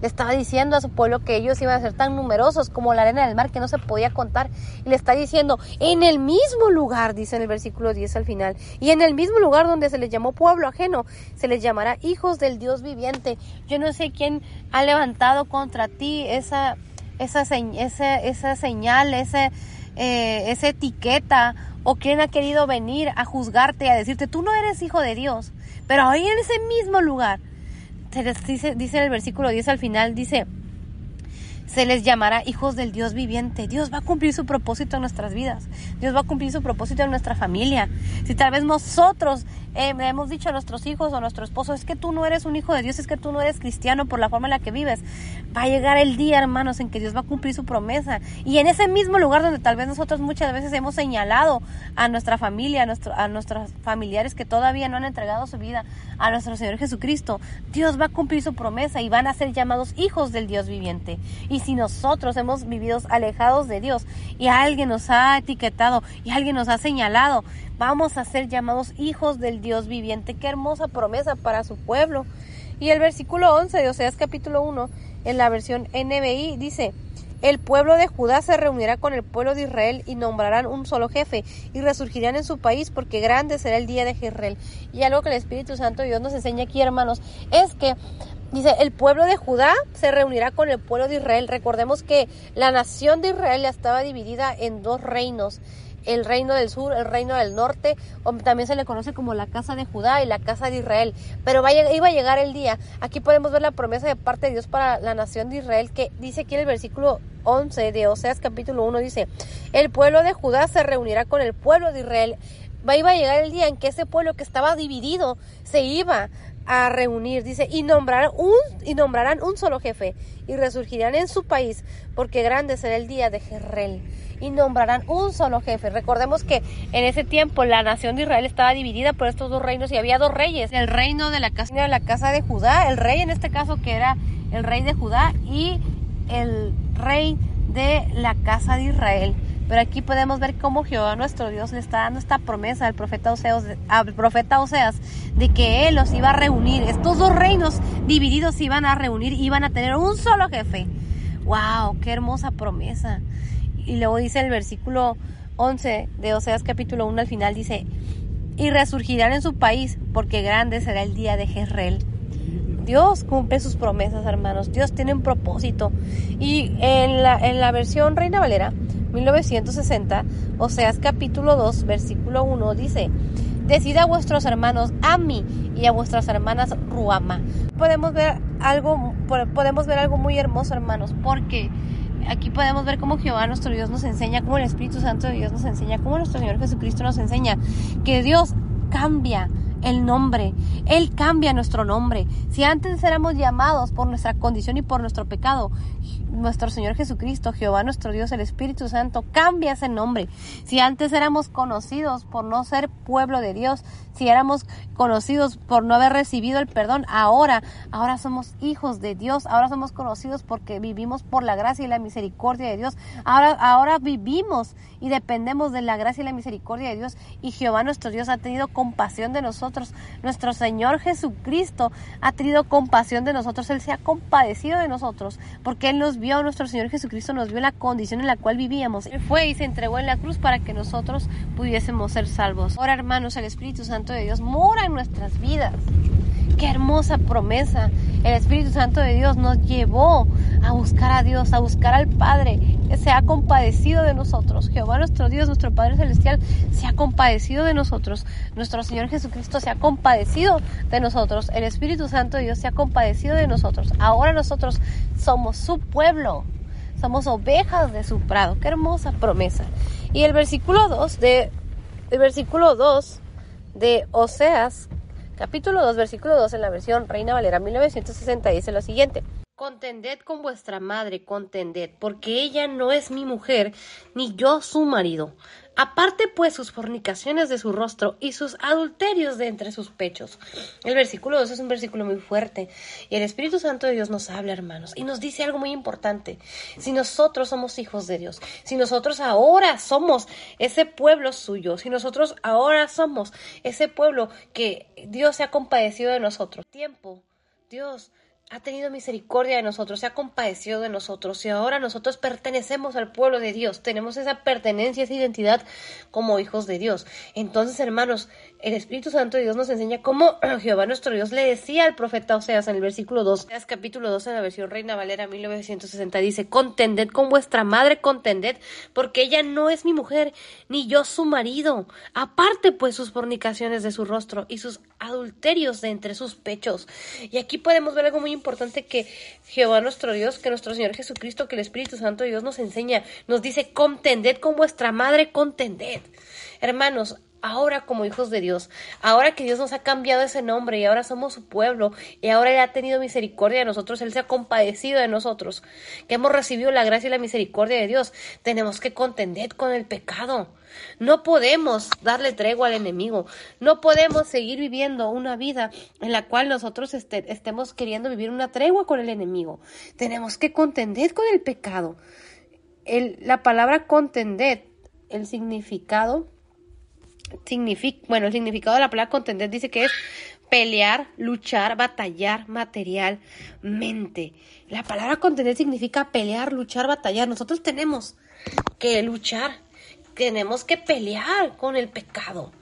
Le estaba diciendo a su pueblo que ellos iban a ser tan numerosos como la arena del mar que no se podía contar. Y le está diciendo, en el mismo lugar, dice en el versículo 10 al final, y en el mismo lugar donde se les llamó pueblo ajeno, se les llamará hijos del Dios viviente. Yo no sé quién ha levantado contra ti esa, esa, esa, señal, esa, eh, esa etiqueta, o quién ha querido venir a juzgarte a decirte, tú no eres hijo de Dios. Pero ahí en ese mismo lugar, dice, dice el versículo 10 al final, dice, se les llamará hijos del Dios viviente. Dios va a cumplir su propósito en nuestras vidas. Dios va a cumplir su propósito en nuestra familia. Si tal vez nosotros eh, hemos dicho a nuestros hijos o a nuestro esposo, es que tú no eres un hijo de Dios, es que tú no eres cristiano por la forma en la que vives, va a llegar el día, hermanos, en que Dios va a cumplir su promesa. Y en ese mismo lugar donde tal vez nosotros muchas veces hemos señalado a nuestra familia, a, a nuestros familiares que todavía no han entregado su vida a nuestro Señor Jesucristo, Dios va a cumplir su promesa y van a ser llamados hijos del Dios viviente. Y si nosotros hemos vivido alejados de Dios y alguien nos ha etiquetado y alguien nos ha señalado, vamos a ser llamados hijos del Dios viviente. Qué hermosa promesa para su pueblo. Y el versículo 11 de Oseas capítulo 1, en la versión NBI, dice, el pueblo de Judá se reunirá con el pueblo de Israel y nombrarán un solo jefe y resurgirán en su país porque grande será el día de Israel. Y algo que el Espíritu Santo Dios nos enseña aquí, hermanos, es que Dice, el pueblo de Judá se reunirá con el pueblo de Israel. Recordemos que la nación de Israel estaba dividida en dos reinos el reino del sur, el reino del norte, o también se le conoce como la casa de Judá y la casa de Israel. Pero iba a llegar el día. Aquí podemos ver la promesa de parte de Dios para la nación de Israel que dice aquí en el versículo 11 de Oseas capítulo 1 dice, el pueblo de Judá se reunirá con el pueblo de Israel. Iba a llegar el día en que ese pueblo que estaba dividido se iba a reunir, dice, y nombrarán un, y nombrarán un solo jefe, y resurgirán en su país, porque grande será el día de Jerrel y nombrarán un solo jefe. Recordemos que en ese tiempo la nación de Israel estaba dividida por estos dos reinos y había dos reyes, el reino de la casa de la casa de Judá, el rey en este caso que era el rey de Judá y el rey de la casa de Israel. Pero aquí podemos ver cómo Jehová nuestro Dios le está dando esta promesa al profeta Oseas, al profeta Oseas de que él los iba a reunir. Estos dos reinos divididos se iban a reunir iban a tener un solo jefe. ¡Wow! ¡Qué hermosa promesa! Y luego dice el versículo 11 de Oseas capítulo 1 al final dice, y resurgirán en su país porque grande será el día de Jezreel. Dios cumple sus promesas, hermanos. Dios tiene un propósito. Y en la, en la versión Reina Valera, 1960, Oseas capítulo 2, versículo 1, dice, Decida a vuestros hermanos Ami y a vuestras hermanas Ruama. Podemos ver algo, podemos ver algo muy hermoso, hermanos, porque aquí podemos ver cómo Jehová nuestro Dios nos enseña, cómo el Espíritu Santo de Dios nos enseña, cómo nuestro Señor Jesucristo nos enseña que Dios cambia el nombre. Él cambia nuestro nombre. Si antes éramos llamados por nuestra condición y por nuestro pecado, nuestro Señor Jesucristo, Jehová nuestro Dios, el Espíritu Santo, cambia ese nombre. Si antes éramos conocidos por no ser pueblo de Dios, si éramos conocidos por no haber recibido el perdón, ahora, ahora somos hijos de Dios, ahora somos conocidos porque vivimos por la gracia y la misericordia de Dios. Ahora, ahora vivimos y dependemos de la gracia y la misericordia de Dios y Jehová nuestro Dios ha tenido compasión de nosotros. Nuestro Señor Jesucristo ha tenido compasión de nosotros, Él se ha compadecido de nosotros porque Él nos vio, nuestro Señor Jesucristo nos vio la condición en la cual vivíamos. Él fue y se entregó en la cruz para que nosotros pudiésemos ser salvos. Ahora hermanos, el Espíritu Santo de Dios mora en nuestras vidas. Qué hermosa promesa. El Espíritu Santo de Dios nos llevó a buscar a Dios, a buscar al Padre, que se ha compadecido de nosotros. Jehová nuestro Dios, nuestro Padre Celestial, se ha compadecido de nosotros. Nuestro Señor Jesucristo se ha compadecido de nosotros. El Espíritu Santo de Dios se ha compadecido de nosotros. Ahora nosotros somos su pueblo. Somos ovejas de su prado. Qué hermosa promesa. Y el versículo 2 de el versículo 2 de Oseas capítulo 2, versículo 2 en la versión Reina Valera 1960 dice lo siguiente. Contended con vuestra madre, contended, porque ella no es mi mujer, ni yo su marido. Aparte pues sus fornicaciones de su rostro y sus adulterios de entre sus pechos. El versículo 2 es un versículo muy fuerte y el Espíritu Santo de Dios nos habla, hermanos, y nos dice algo muy importante. Si nosotros somos hijos de Dios, si nosotros ahora somos ese pueblo suyo, si nosotros ahora somos ese pueblo que Dios se ha compadecido de nosotros, tiempo, Dios ha tenido misericordia de nosotros, se ha compadecido de nosotros y ahora nosotros pertenecemos al pueblo de Dios, tenemos esa pertenencia, esa identidad como hijos de Dios. Entonces, hermanos, el Espíritu Santo de Dios nos enseña cómo Jehová nuestro Dios le decía al profeta Oseas en el versículo 2, Oseas capítulo 2 en la versión Reina Valera 1960 dice, contended con vuestra madre, contended, porque ella no es mi mujer, ni yo su marido. Aparte pues sus fornicaciones de su rostro y sus adulterios de entre sus pechos. Y aquí podemos ver algo muy importante que Jehová nuestro Dios, que nuestro Señor Jesucristo, que el Espíritu Santo de Dios nos enseña, nos dice, contended con vuestra madre, contended. Hermanos, ahora como hijos de Dios, ahora que Dios nos ha cambiado ese nombre y ahora somos su pueblo y ahora Él ha tenido misericordia de nosotros, Él se ha compadecido de nosotros, que hemos recibido la gracia y la misericordia de Dios, tenemos que contender con el pecado. No podemos darle tregua al enemigo, no podemos seguir viviendo una vida en la cual nosotros este, estemos queriendo vivir una tregua con el enemigo. Tenemos que contender con el pecado. La palabra contender, el significado significa, bueno, el significado de la palabra contender dice que es pelear, luchar, batallar materialmente. La palabra contender significa pelear, luchar, batallar. Nosotros tenemos que luchar, tenemos que pelear con el pecado.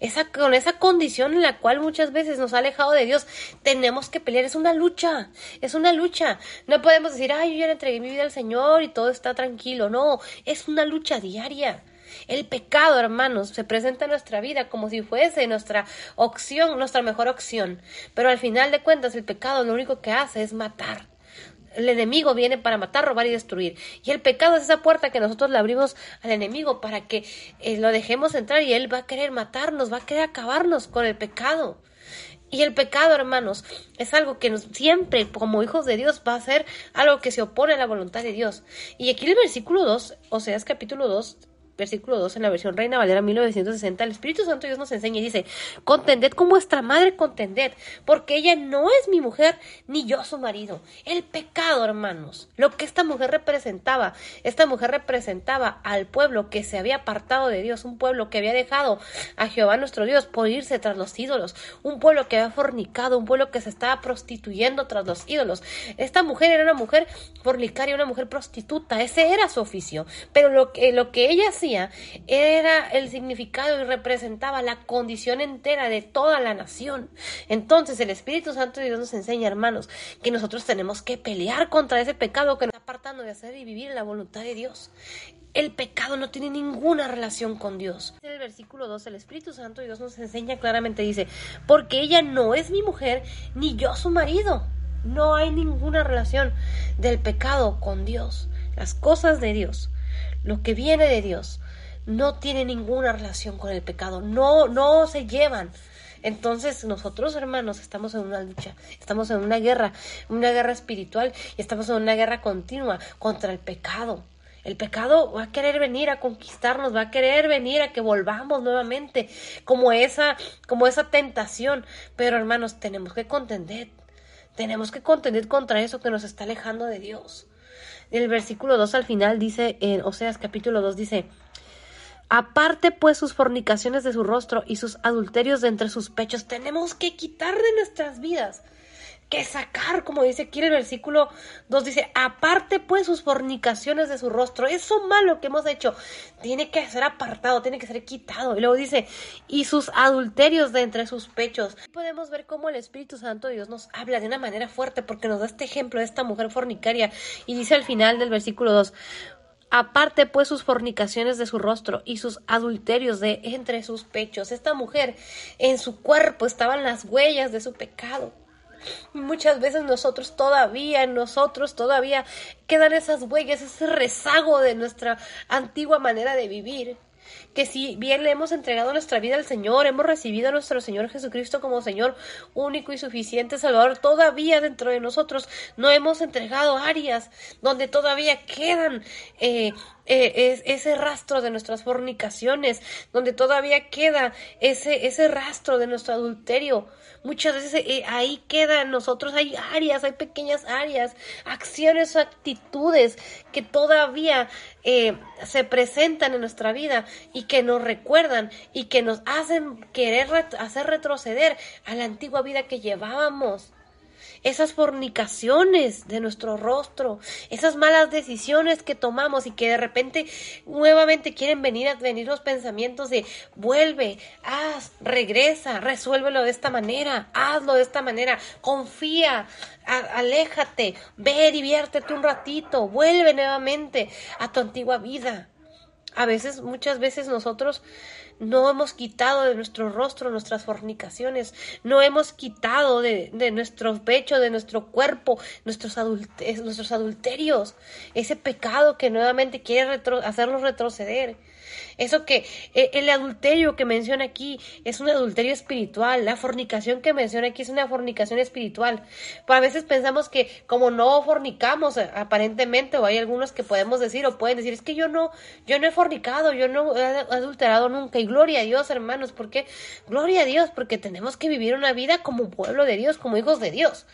Esa, con esa condición en la cual muchas veces nos ha alejado de Dios, tenemos que pelear. Es una lucha, es una lucha. No podemos decir, ay, yo ya le entregué mi vida al Señor y todo está tranquilo. No, es una lucha diaria. El pecado, hermanos, se presenta en nuestra vida como si fuese nuestra opción, nuestra mejor opción. Pero al final de cuentas, el pecado lo único que hace es matar. El enemigo viene para matar, robar y destruir. Y el pecado es esa puerta que nosotros le abrimos al enemigo para que eh, lo dejemos entrar y él va a querer matarnos, va a querer acabarnos con el pecado. Y el pecado, hermanos, es algo que siempre, como hijos de Dios, va a ser algo que se opone a la voluntad de Dios. Y aquí el versículo 2, o sea, es capítulo 2, versículo 2 en la versión Reina Valera 1960, el Espíritu Santo Dios nos enseña y dice, contended con vuestra madre, contended, porque ella no es mi mujer, ni yo su marido. El pecado, hermanos, lo que esta mujer representaba, esta mujer representaba al pueblo que se había apartado de Dios, un pueblo que había dejado a Jehová nuestro Dios por irse tras los ídolos, un pueblo que había fornicado, un pueblo que se estaba prostituyendo tras los ídolos. Esta mujer era una mujer fornicaria, una mujer prostituta, ese era su oficio, pero lo que, lo que ella era el significado y representaba la condición entera de toda la nación. Entonces el Espíritu Santo Dios nos enseña, hermanos, que nosotros tenemos que pelear contra ese pecado que nos está apartando de hacer y vivir la voluntad de Dios. El pecado no tiene ninguna relación con Dios. En el versículo 2, el Espíritu Santo de Dios nos enseña claramente, dice, porque ella no es mi mujer, ni yo su marido. No hay ninguna relación del pecado con Dios. Las cosas de Dios, lo que viene de Dios, no tiene ninguna relación con el pecado, no, no se llevan. Entonces nosotros, hermanos, estamos en una lucha, estamos en una guerra, una guerra espiritual y estamos en una guerra continua contra el pecado. El pecado va a querer venir a conquistarnos, va a querer venir a que volvamos nuevamente como esa, como esa tentación. Pero hermanos, tenemos que contender, tenemos que contender contra eso que nos está alejando de Dios. El versículo 2 al final dice, en Oseas capítulo 2 dice, Aparte pues sus fornicaciones de su rostro y sus adulterios de entre sus pechos, tenemos que quitar de nuestras vidas, que sacar, como dice aquí en el versículo 2, dice, aparte pues sus fornicaciones de su rostro, eso malo que hemos hecho, tiene que ser apartado, tiene que ser quitado. Y luego dice, y sus adulterios de entre sus pechos. Podemos ver cómo el Espíritu Santo de Dios nos habla de una manera fuerte porque nos da este ejemplo de esta mujer fornicaria y dice al final del versículo 2, Aparte pues sus fornicaciones de su rostro y sus adulterios de entre sus pechos. Esta mujer en su cuerpo estaban las huellas de su pecado. Muchas veces nosotros todavía, en nosotros todavía quedan esas huellas, ese rezago de nuestra antigua manera de vivir que si bien le hemos entregado nuestra vida al Señor, hemos recibido a nuestro Señor Jesucristo como Señor único y suficiente Salvador, todavía dentro de nosotros no hemos entregado áreas donde todavía quedan eh, eh, ese rastro de nuestras fornicaciones, donde todavía queda ese, ese rastro de nuestro adulterio. Muchas veces eh, ahí queda en nosotros, hay áreas, hay pequeñas áreas, acciones o actitudes que todavía se presentan en nuestra vida y que nos recuerdan y que nos hacen querer hacer retroceder a la antigua vida que llevábamos esas fornicaciones de nuestro rostro, esas malas decisiones que tomamos y que de repente nuevamente quieren venir a venir los pensamientos de vuelve, haz, regresa, resuélvelo de esta manera, hazlo de esta manera, confía, aléjate, ve, diviértete un ratito, vuelve nuevamente a tu antigua vida. A veces, muchas veces nosotros no hemos quitado de nuestro rostro nuestras fornicaciones, no hemos quitado de, de nuestro pecho, de nuestro cuerpo, nuestros, nuestros adulterios, ese pecado que nuevamente quiere hacernos retroceder. Eso que eh, el adulterio que menciona aquí es un adulterio espiritual, la fornicación que menciona aquí es una fornicación espiritual. A veces pensamos que como no fornicamos eh, aparentemente, o hay algunos que podemos decir o pueden decir, es que yo no, yo no he fornicado, yo no he adulterado nunca. Y gloria a Dios, hermanos, porque gloria a Dios, porque tenemos que vivir una vida como pueblo de Dios, como hijos de Dios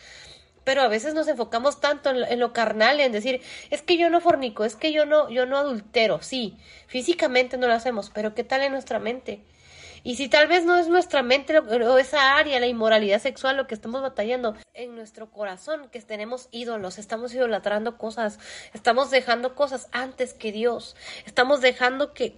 pero a veces nos enfocamos tanto en lo, carnal, en decir, es que yo no fornico, es que yo no, yo no adultero, sí, físicamente no lo hacemos, pero ¿qué tal en nuestra mente? Y si tal vez no es nuestra mente o esa área, la inmoralidad sexual, lo que estamos batallando, en nuestro corazón, que tenemos ídolos, estamos idolatrando cosas, estamos dejando cosas antes que Dios, estamos dejando que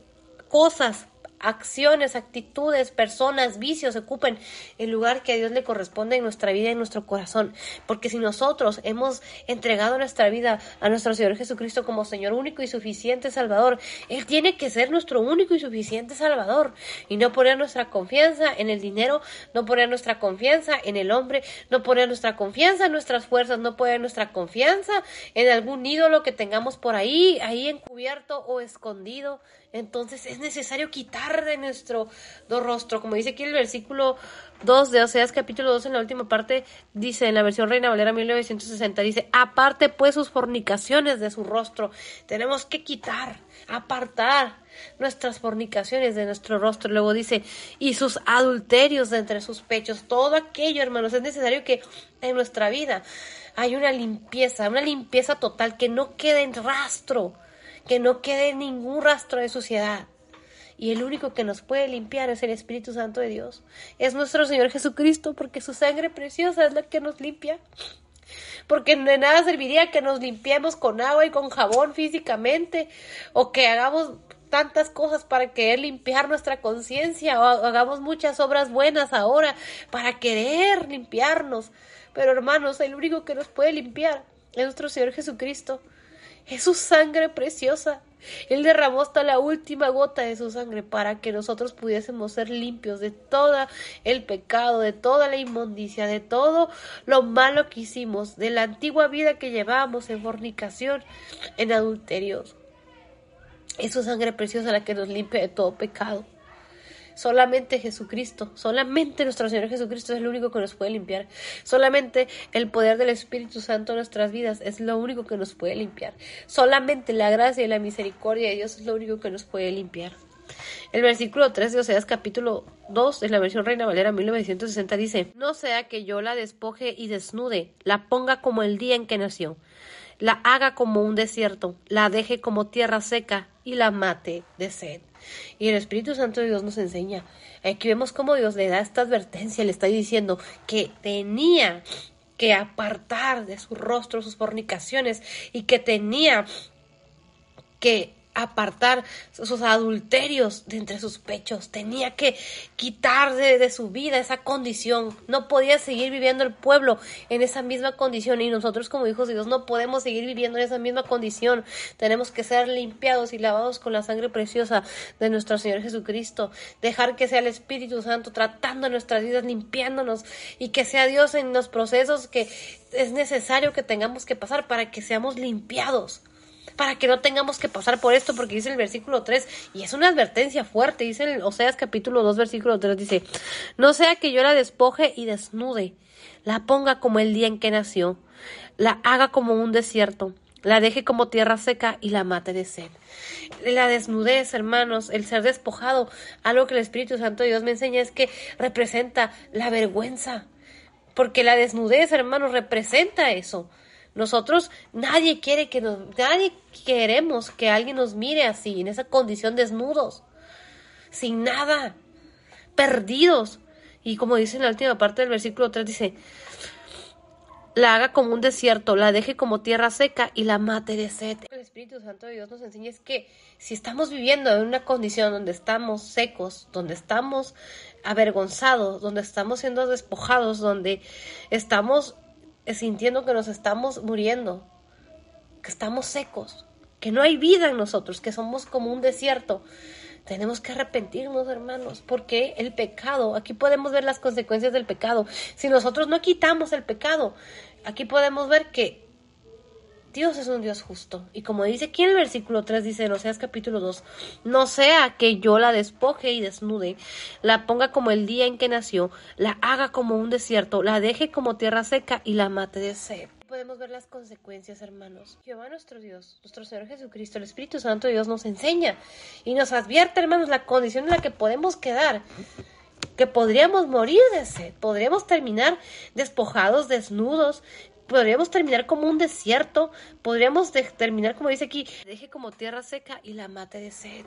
cosas acciones, actitudes, personas, vicios ocupen el lugar que a Dios le corresponde en nuestra vida y en nuestro corazón. Porque si nosotros hemos entregado nuestra vida a nuestro Señor Jesucristo como Señor único y suficiente Salvador, Él tiene que ser nuestro único y suficiente Salvador. Y no poner nuestra confianza en el dinero, no poner nuestra confianza en el hombre, no poner nuestra confianza en nuestras fuerzas, no poner nuestra confianza en algún ídolo que tengamos por ahí, ahí encubierto o escondido entonces es necesario quitar de nuestro rostro, como dice aquí el versículo 2 de Oseas capítulo 2 en la última parte, dice en la versión Reina Valera 1960, dice, aparte pues sus fornicaciones de su rostro. Tenemos que quitar, apartar nuestras fornicaciones de nuestro rostro. Luego dice, y sus adulterios de entre sus pechos. Todo aquello, hermanos, es necesario que en nuestra vida hay una limpieza, una limpieza total, que no quede en rastro que no quede ningún rastro de suciedad. Y el único que nos puede limpiar es el Espíritu Santo de Dios. Es nuestro Señor Jesucristo, porque su sangre preciosa es la que nos limpia. Porque de nada serviría que nos limpiemos con agua y con jabón físicamente, o que hagamos tantas cosas para querer limpiar nuestra conciencia, o hagamos muchas obras buenas ahora para querer limpiarnos. Pero hermanos, el único que nos puede limpiar es nuestro Señor Jesucristo. Es su sangre preciosa. Él derramó hasta la última gota de su sangre para que nosotros pudiésemos ser limpios de todo el pecado, de toda la inmundicia, de todo lo malo que hicimos, de la antigua vida que llevábamos en fornicación, en adulterios. Es su sangre preciosa la que nos limpia de todo pecado. Solamente Jesucristo, solamente nuestro Señor Jesucristo es el único que nos puede limpiar. Solamente el poder del Espíritu Santo en nuestras vidas es lo único que nos puede limpiar. Solamente la gracia y la misericordia de Dios es lo único que nos puede limpiar. El versículo 3 de Oseas capítulo 2 en la versión Reina Valera 1960 dice, No sea que yo la despoje y desnude, la ponga como el día en que nació, la haga como un desierto, la deje como tierra seca y la mate de sed. Y el Espíritu Santo de Dios nos enseña. Aquí vemos cómo Dios le da esta advertencia, le está diciendo que tenía que apartar de su rostro sus fornicaciones y que tenía que apartar sus adulterios de entre sus pechos, tenía que quitar de, su vida esa condición, no podía seguir viviendo el pueblo en esa misma condición. Y nosotros como hijos de Dios no podemos seguir viviendo en esa misma condición, tenemos que ser limpiados y lavados con la sangre preciosa de nuestro Señor Jesucristo, dejar que sea el Espíritu Santo tratando nuestras vidas, limpiándonos. Y que sea Dios en los procesos que es necesario que tengamos que pasar para que seamos limpiados para que no tengamos que pasar por esto, porque dice el versículo 3, y es una advertencia fuerte, dice el Oseas capítulo 2, versículo 3, dice, no sea que yo la despoje y desnude, la ponga como el día en que nació, la haga como un desierto, la deje como tierra seca y la mate de sed. La desnudez, hermanos, el ser despojado, algo que el Espíritu Santo de Dios me enseña es que representa la vergüenza, porque la desnudez, hermanos, representa eso. Nosotros, nadie quiere que nos, nadie queremos que alguien nos mire así, en esa condición desnudos, sin nada, perdidos. Y como dice en la última parte del versículo 3, dice, la haga como un desierto, la deje como tierra seca y la mate de sed. El Espíritu Santo de Dios nos enseña es que si estamos viviendo en una condición donde estamos secos, donde estamos avergonzados, donde estamos siendo despojados, donde estamos sintiendo que nos estamos muriendo, que estamos secos, que no hay vida en nosotros, que somos como un desierto. Tenemos que arrepentirnos, hermanos, porque el pecado, aquí podemos ver las consecuencias del pecado. Si nosotros no quitamos el pecado, aquí podemos ver que Dios es un Dios justo. Y como dice aquí en el versículo 3, dice en Oseas capítulo 2, no sea que yo la despoje y desnude, la ponga como el día en que nació, la haga como un desierto, la deje como tierra seca y la mate de sed podemos ver las consecuencias, hermanos. Jehová nuestro Dios, nuestro Señor Jesucristo, el Espíritu Santo de Dios nos enseña y nos advierte, hermanos, la condición en la que podemos quedar que podríamos morir de sed, podríamos terminar despojados, desnudos, podríamos terminar como un desierto, podríamos terminar como dice aquí, deje como tierra seca y la mate de sed.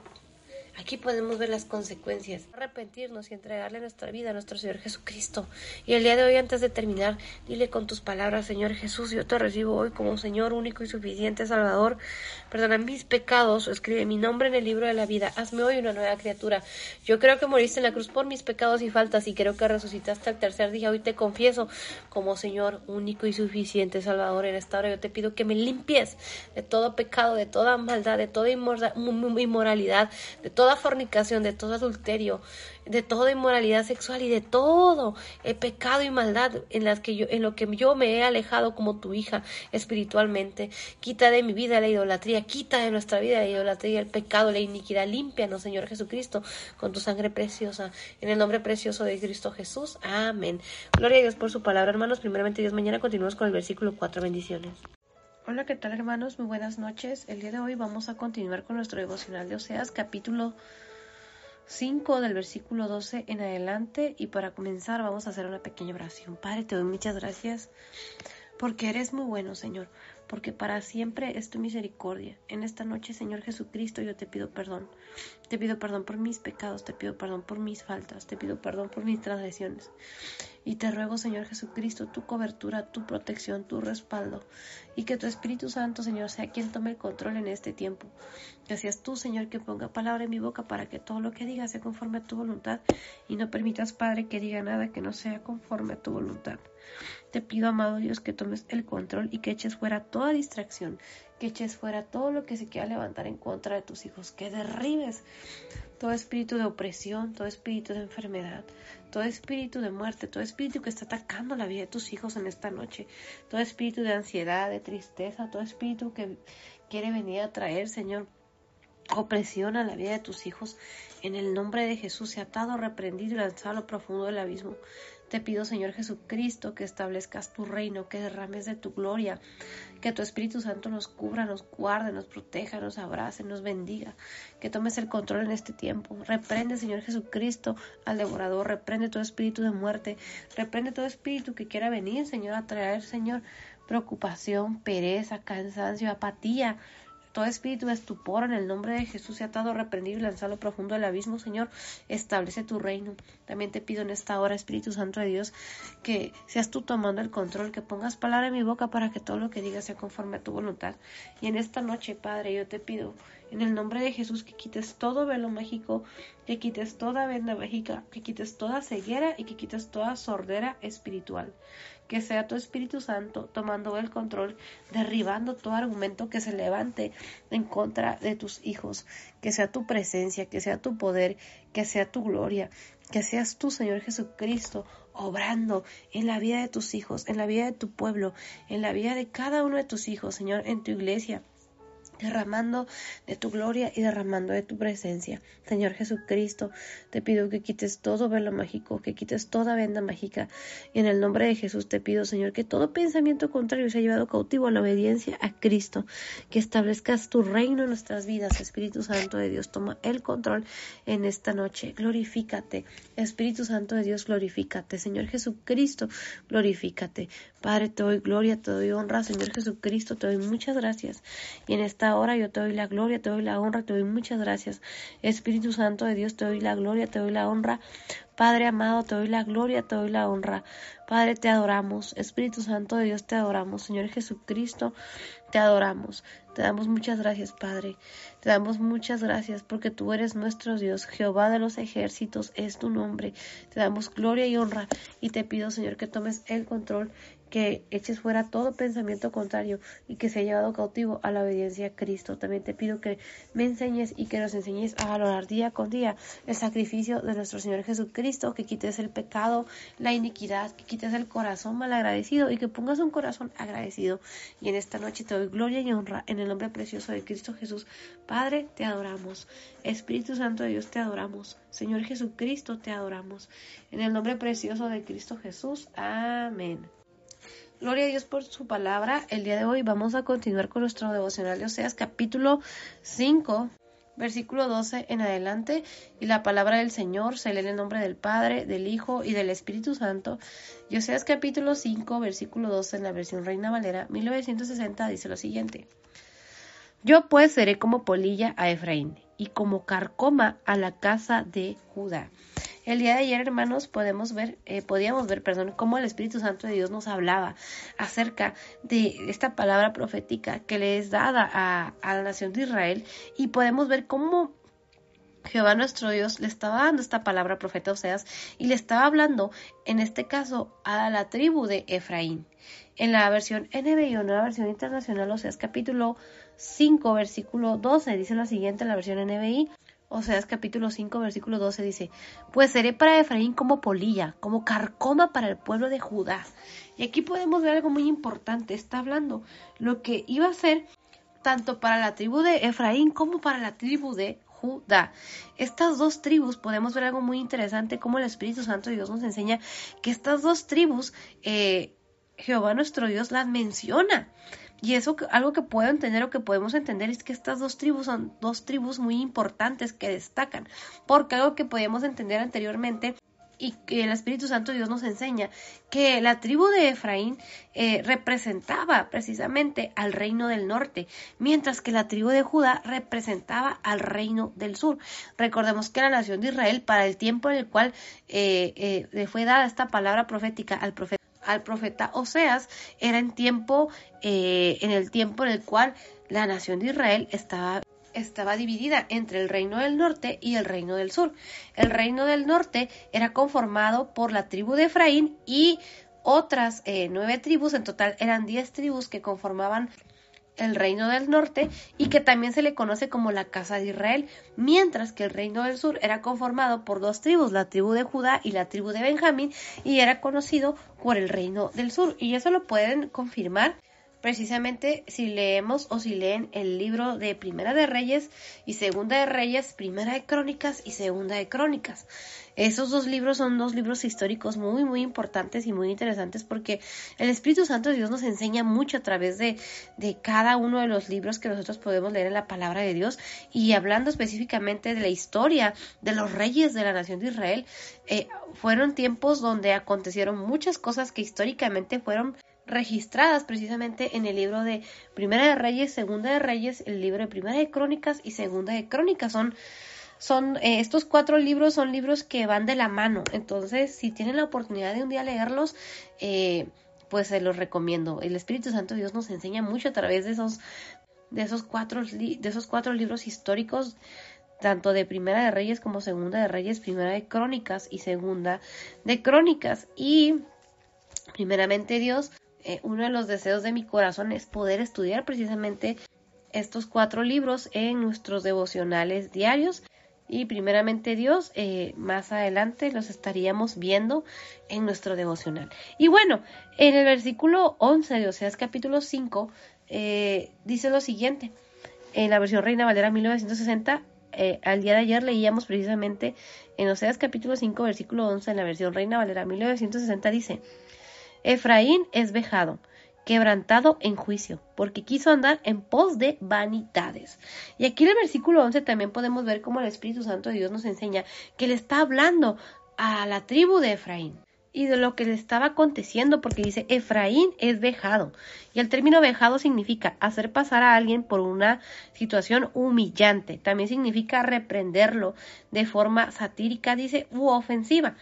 Aquí podemos ver las consecuencias. Arrepentirnos y entregarle nuestra vida a nuestro Señor Jesucristo. Y el día de hoy, antes de terminar, dile con tus palabras, Señor Jesús, yo te recibo hoy como Señor único y suficiente Salvador. Perdona mis pecados, escribe mi nombre en el libro de la vida. Hazme hoy una nueva criatura. Yo creo que moriste en la cruz por mis pecados y faltas y creo que resucitaste al tercer día. Hoy te confieso como Señor único y suficiente Salvador. En esta hora yo te pido que me limpies de todo pecado, de toda maldad, de toda inmoralidad, de toda fornicación, de todo adulterio, de toda inmoralidad sexual y de todo el pecado y maldad en las que yo, en lo que yo me he alejado como tu hija espiritualmente. Quita de mi vida la idolatría, quita de nuestra vida la idolatría, el pecado, la iniquidad. Límpianos, Señor Jesucristo, con tu sangre preciosa. En el nombre precioso de Cristo Jesús. Amén. Gloria a Dios por su palabra, hermanos. Primeramente, Dios, mañana continuamos con el versículo 4. Bendiciones. Hola, ¿qué tal hermanos? Muy buenas noches. El día de hoy vamos a continuar con nuestro devocional de Oseas, capítulo 5 del versículo 12 en adelante. Y para comenzar vamos a hacer una pequeña oración. Padre, te doy muchas gracias porque eres muy bueno, Señor, porque para siempre es tu misericordia. En esta noche, Señor Jesucristo, yo te pido perdón. Te pido perdón por mis pecados, te pido perdón por mis faltas, te pido perdón por mis transgresiones. Y te ruego, Señor Jesucristo, tu cobertura, tu protección, tu respaldo. Y que tu Espíritu Santo, Señor, sea quien tome el control en este tiempo. Que seas tú, Señor, que ponga palabra en mi boca para que todo lo que diga sea conforme a tu voluntad. Y no permitas, Padre, que diga nada que no sea conforme a tu voluntad. Te pido, amado Dios, que tomes el control y que eches fuera toda distracción, que eches fuera todo lo que se quiera levantar en contra de tus hijos, que derribes todo espíritu de opresión, todo espíritu de enfermedad, todo espíritu de muerte, todo espíritu que está atacando la vida de tus hijos en esta noche, todo espíritu de ansiedad, de tristeza, todo espíritu que quiere venir a traer, Señor, opresión a la vida de tus hijos, en el nombre de Jesús, se atado, reprendido y lanzado a lo profundo del abismo. Te pido, Señor Jesucristo, que establezcas tu reino, que derrames de tu gloria, que tu Espíritu Santo nos cubra, nos guarde, nos proteja, nos abrace, nos bendiga, que tomes el control en este tiempo. Reprende, Señor Jesucristo, al devorador, reprende todo espíritu de muerte, reprende todo espíritu que quiera venir, Señor, a traer, Señor, preocupación, pereza, cansancio, apatía, todo espíritu de estupor en el nombre de Jesús se ha atado, reprendido y lanzado profundo del abismo, Señor. Establece tu reino. También te pido en esta hora, Espíritu Santo de Dios, que seas tú tomando el control, que pongas palabra en mi boca para que todo lo que diga sea conforme a tu voluntad. Y en esta noche, Padre, yo te pido en el nombre de Jesús que quites todo velo mágico, que quites toda venda mágica, que quites toda ceguera y que quites toda sordera espiritual que sea tu Espíritu Santo tomando el control, derribando todo argumento que se levante en contra de tus hijos, que sea tu presencia, que sea tu poder, que sea tu gloria, que seas tú, Señor Jesucristo, obrando en la vida de tus hijos, en la vida de tu pueblo, en la vida de cada uno de tus hijos, Señor, en tu iglesia derramando de tu gloria y derramando de tu presencia. Señor Jesucristo, te pido que quites todo velo mágico, que quites toda venda mágica. Y en el nombre de Jesús te pido, Señor, que todo pensamiento contrario sea llevado cautivo a la obediencia a Cristo, que establezcas tu reino en nuestras vidas. Espíritu Santo de Dios, toma el control en esta noche. Glorifícate. Espíritu Santo de Dios, glorifícate. Señor Jesucristo, glorifícate. Padre, te doy gloria, te doy honra. Señor Jesucristo, te doy muchas gracias. Y en esta hora yo te doy la gloria, te doy la honra, te doy muchas gracias. Espíritu Santo de Dios, te doy la gloria, te doy la honra. Padre amado, te doy la gloria, te doy la honra. Padre, te adoramos. Espíritu Santo de Dios, te adoramos. Señor Jesucristo, te adoramos. Te damos muchas gracias, Padre. Te damos muchas gracias porque tú eres nuestro Dios. Jehová de los ejércitos es tu nombre. Te damos gloria y honra y te pido, Señor, que tomes el control que eches fuera todo pensamiento contrario y que se haya llevado cautivo a la obediencia a Cristo. También te pido que me enseñes y que nos enseñes a valorar día con día el sacrificio de nuestro Señor Jesucristo Cristo, que quites el pecado, la iniquidad, que quites el corazón malagradecido y que pongas un corazón agradecido. Y en esta noche te doy gloria y honra en el nombre precioso de Cristo Jesús. Padre, te adoramos. Espíritu Santo de Dios, te adoramos. Señor Jesucristo, te adoramos. En el nombre precioso de Cristo Jesús. Amén. Gloria a Dios por su palabra. El día de hoy vamos a continuar con nuestro devocional de Oseas capítulo 5 versículo 12 en adelante, y la palabra del Señor se lee en el nombre del Padre, del Hijo y del Espíritu Santo. Y Oseas capítulo 5, versículo 12 en la versión Reina Valera 1960 dice lo siguiente. Yo pues seré como polilla a Efraín y como carcoma a la casa de Judá. El día de ayer, hermanos, podemos ver, eh, podíamos ver, perdón, cómo el Espíritu Santo de Dios nos hablaba acerca de esta palabra profética que le es dada a, la nación de Israel y podemos ver cómo Jehová nuestro Dios le estaba dando esta palabra profeta Oseas y le estaba hablando, en este caso, a la tribu de Efraín. En la versión NBI o nueva versión internacional, Oseas capítulo 5, versículo 12, dice lo siguiente en la versión NBI. Oseas capítulo 5, versículo 12 dice, pues seré para Efraín como polilla, como carcoma para el pueblo de Judá. Y aquí podemos ver algo muy importante, está hablando lo que iba a ser tanto para la tribu de Efraín como para la tribu de Judá. Estas dos tribus, podemos ver algo muy interesante, como el Espíritu Santo de Dios nos enseña que estas dos tribus, eh, Jehová nuestro Dios las menciona. Y eso algo que puedo entender o que podemos entender es que estas dos tribus son dos tribus muy importantes que destacan, porque algo que podíamos entender anteriormente y que el Espíritu Santo Dios nos enseña que la tribu de Efraín eh, representaba precisamente al reino del norte, mientras que la tribu de Judá representaba al reino del sur. Recordemos que la nación de Israel, para el tiempo en el cual eh, eh, le fue dada esta palabra profética al profeta, al profeta Oseas era en tiempo, eh, en el tiempo en el cual la nación de Israel estaba estaba dividida entre el reino del norte y el reino del sur. El reino del norte era conformado por la tribu de Efraín y otras eh, nueve tribus, en total eran diez tribus que conformaban el reino del norte y que también se le conoce como la casa de Israel, mientras que el reino del sur era conformado por dos tribus, la tribu de Judá y la tribu de Benjamín, y era conocido por el reino del sur. Y eso lo pueden confirmar precisamente si leemos o si leen el libro de Primera de Reyes y Segunda de Reyes, Primera de Crónicas y Segunda de Crónicas. Esos dos libros son dos libros históricos muy, muy importantes y muy interesantes porque el Espíritu Santo de Dios nos enseña mucho a través de, de cada uno de los libros que nosotros podemos leer en la palabra de Dios y hablando específicamente de la historia de los reyes de la nación de Israel, eh, fueron tiempos donde acontecieron muchas cosas que históricamente fueron registradas precisamente en el libro de Primera de Reyes, Segunda de Reyes, el libro de Primera de Crónicas y Segunda de Crónicas. Son, son eh, estos cuatro libros son libros que van de la mano. Entonces, si tienen la oportunidad de un día leerlos, eh, pues se los recomiendo. El Espíritu Santo Dios nos enseña mucho a través de esos, de esos cuatro, de esos cuatro libros históricos tanto de Primera de Reyes como Segunda de Reyes, Primera de Crónicas y Segunda de Crónicas. Y primeramente Dios eh, uno de los deseos de mi corazón es poder estudiar precisamente estos cuatro libros en nuestros devocionales diarios. Y primeramente Dios, eh, más adelante los estaríamos viendo en nuestro devocional. Y bueno, en el versículo 11 de Oseas capítulo 5 eh, dice lo siguiente. En la versión Reina Valera 1960, al día de ayer leíamos precisamente en Oseas capítulo 5, versículo 11, en la versión Reina Valera 1960 dice, Efraín es vejado, quebrantado en juicio, porque quiso andar en pos de vanidades. Y aquí en el versículo 11 también podemos ver cómo el Espíritu Santo de Dios nos enseña que le está hablando a la tribu de Efraín y de lo que le estaba aconteciendo, porque dice Efraín es vejado. Y el término vejado significa hacer pasar a alguien por una situación humillante. También significa reprenderlo de forma satírica, dice, u ofensiva.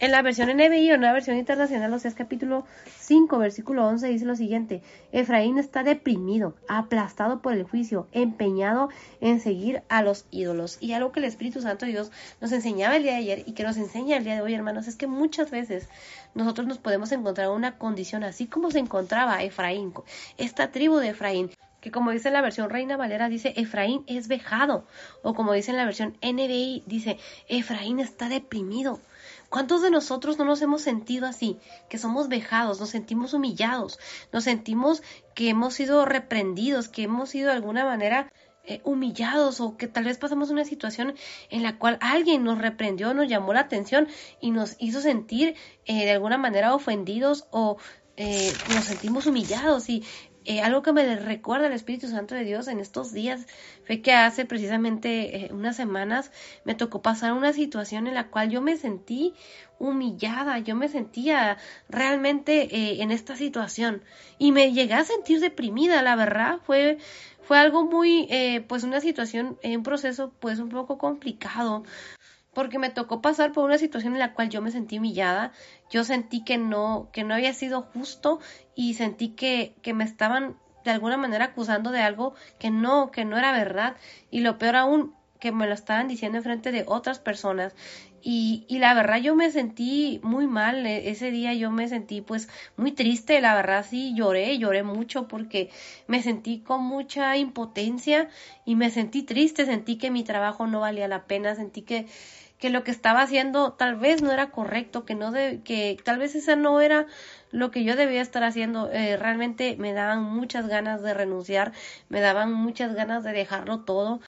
En la versión NBI o nueva versión internacional, o sea, es capítulo 5, versículo 11, dice lo siguiente, Efraín está deprimido, aplastado por el juicio, empeñado en seguir a los ídolos. Y algo que el Espíritu Santo de Dios nos enseñaba el día de ayer y que nos enseña el día de hoy, hermanos, es que muchas veces nosotros nos podemos encontrar en una condición así como se encontraba Efraín, esta tribu de Efraín, que como dice la versión Reina Valera, dice Efraín es vejado, o como dice en la versión NBI, dice Efraín está deprimido. ¿Cuántos de nosotros no nos hemos sentido así? Que somos vejados, nos sentimos humillados, nos sentimos que hemos sido reprendidos, que hemos sido de alguna manera eh, humillados o que tal vez pasamos una situación en la cual alguien nos reprendió, nos llamó la atención y nos hizo sentir eh, de alguna manera ofendidos o eh, nos sentimos humillados y algo que me recuerda el Espíritu Santo de Dios en estos días fue que hace precisamente unas semanas me tocó pasar una situación en la cual yo me sentí humillada, yo me sentía realmente en esta situación y me llegué a sentir deprimida, la verdad, fue fue algo muy, eh, pues una situación, un proceso pues un poco complicado, porque me tocó pasar por una situación en la cual yo me sentí humillada, yo sentí que no, que no había sido justo y sentí que, que me estaban de alguna manera acusando de algo que no, que no era verdad. Y lo peor aún, que me lo estaban diciendo en frente de otras personas. Y, y, la verdad yo me sentí muy mal, e, ese día yo me sentí pues muy triste, la verdad sí lloré, lloré mucho porque me sentí con mucha impotencia y me sentí triste, sentí que mi trabajo no valía la pena, sentí que, que lo que estaba haciendo tal vez no era correcto, que no de, que tal vez esa no era lo que yo debía estar haciendo. Eh, realmente me daban muchas ganas de renunciar, me daban muchas ganas de dejarlo todo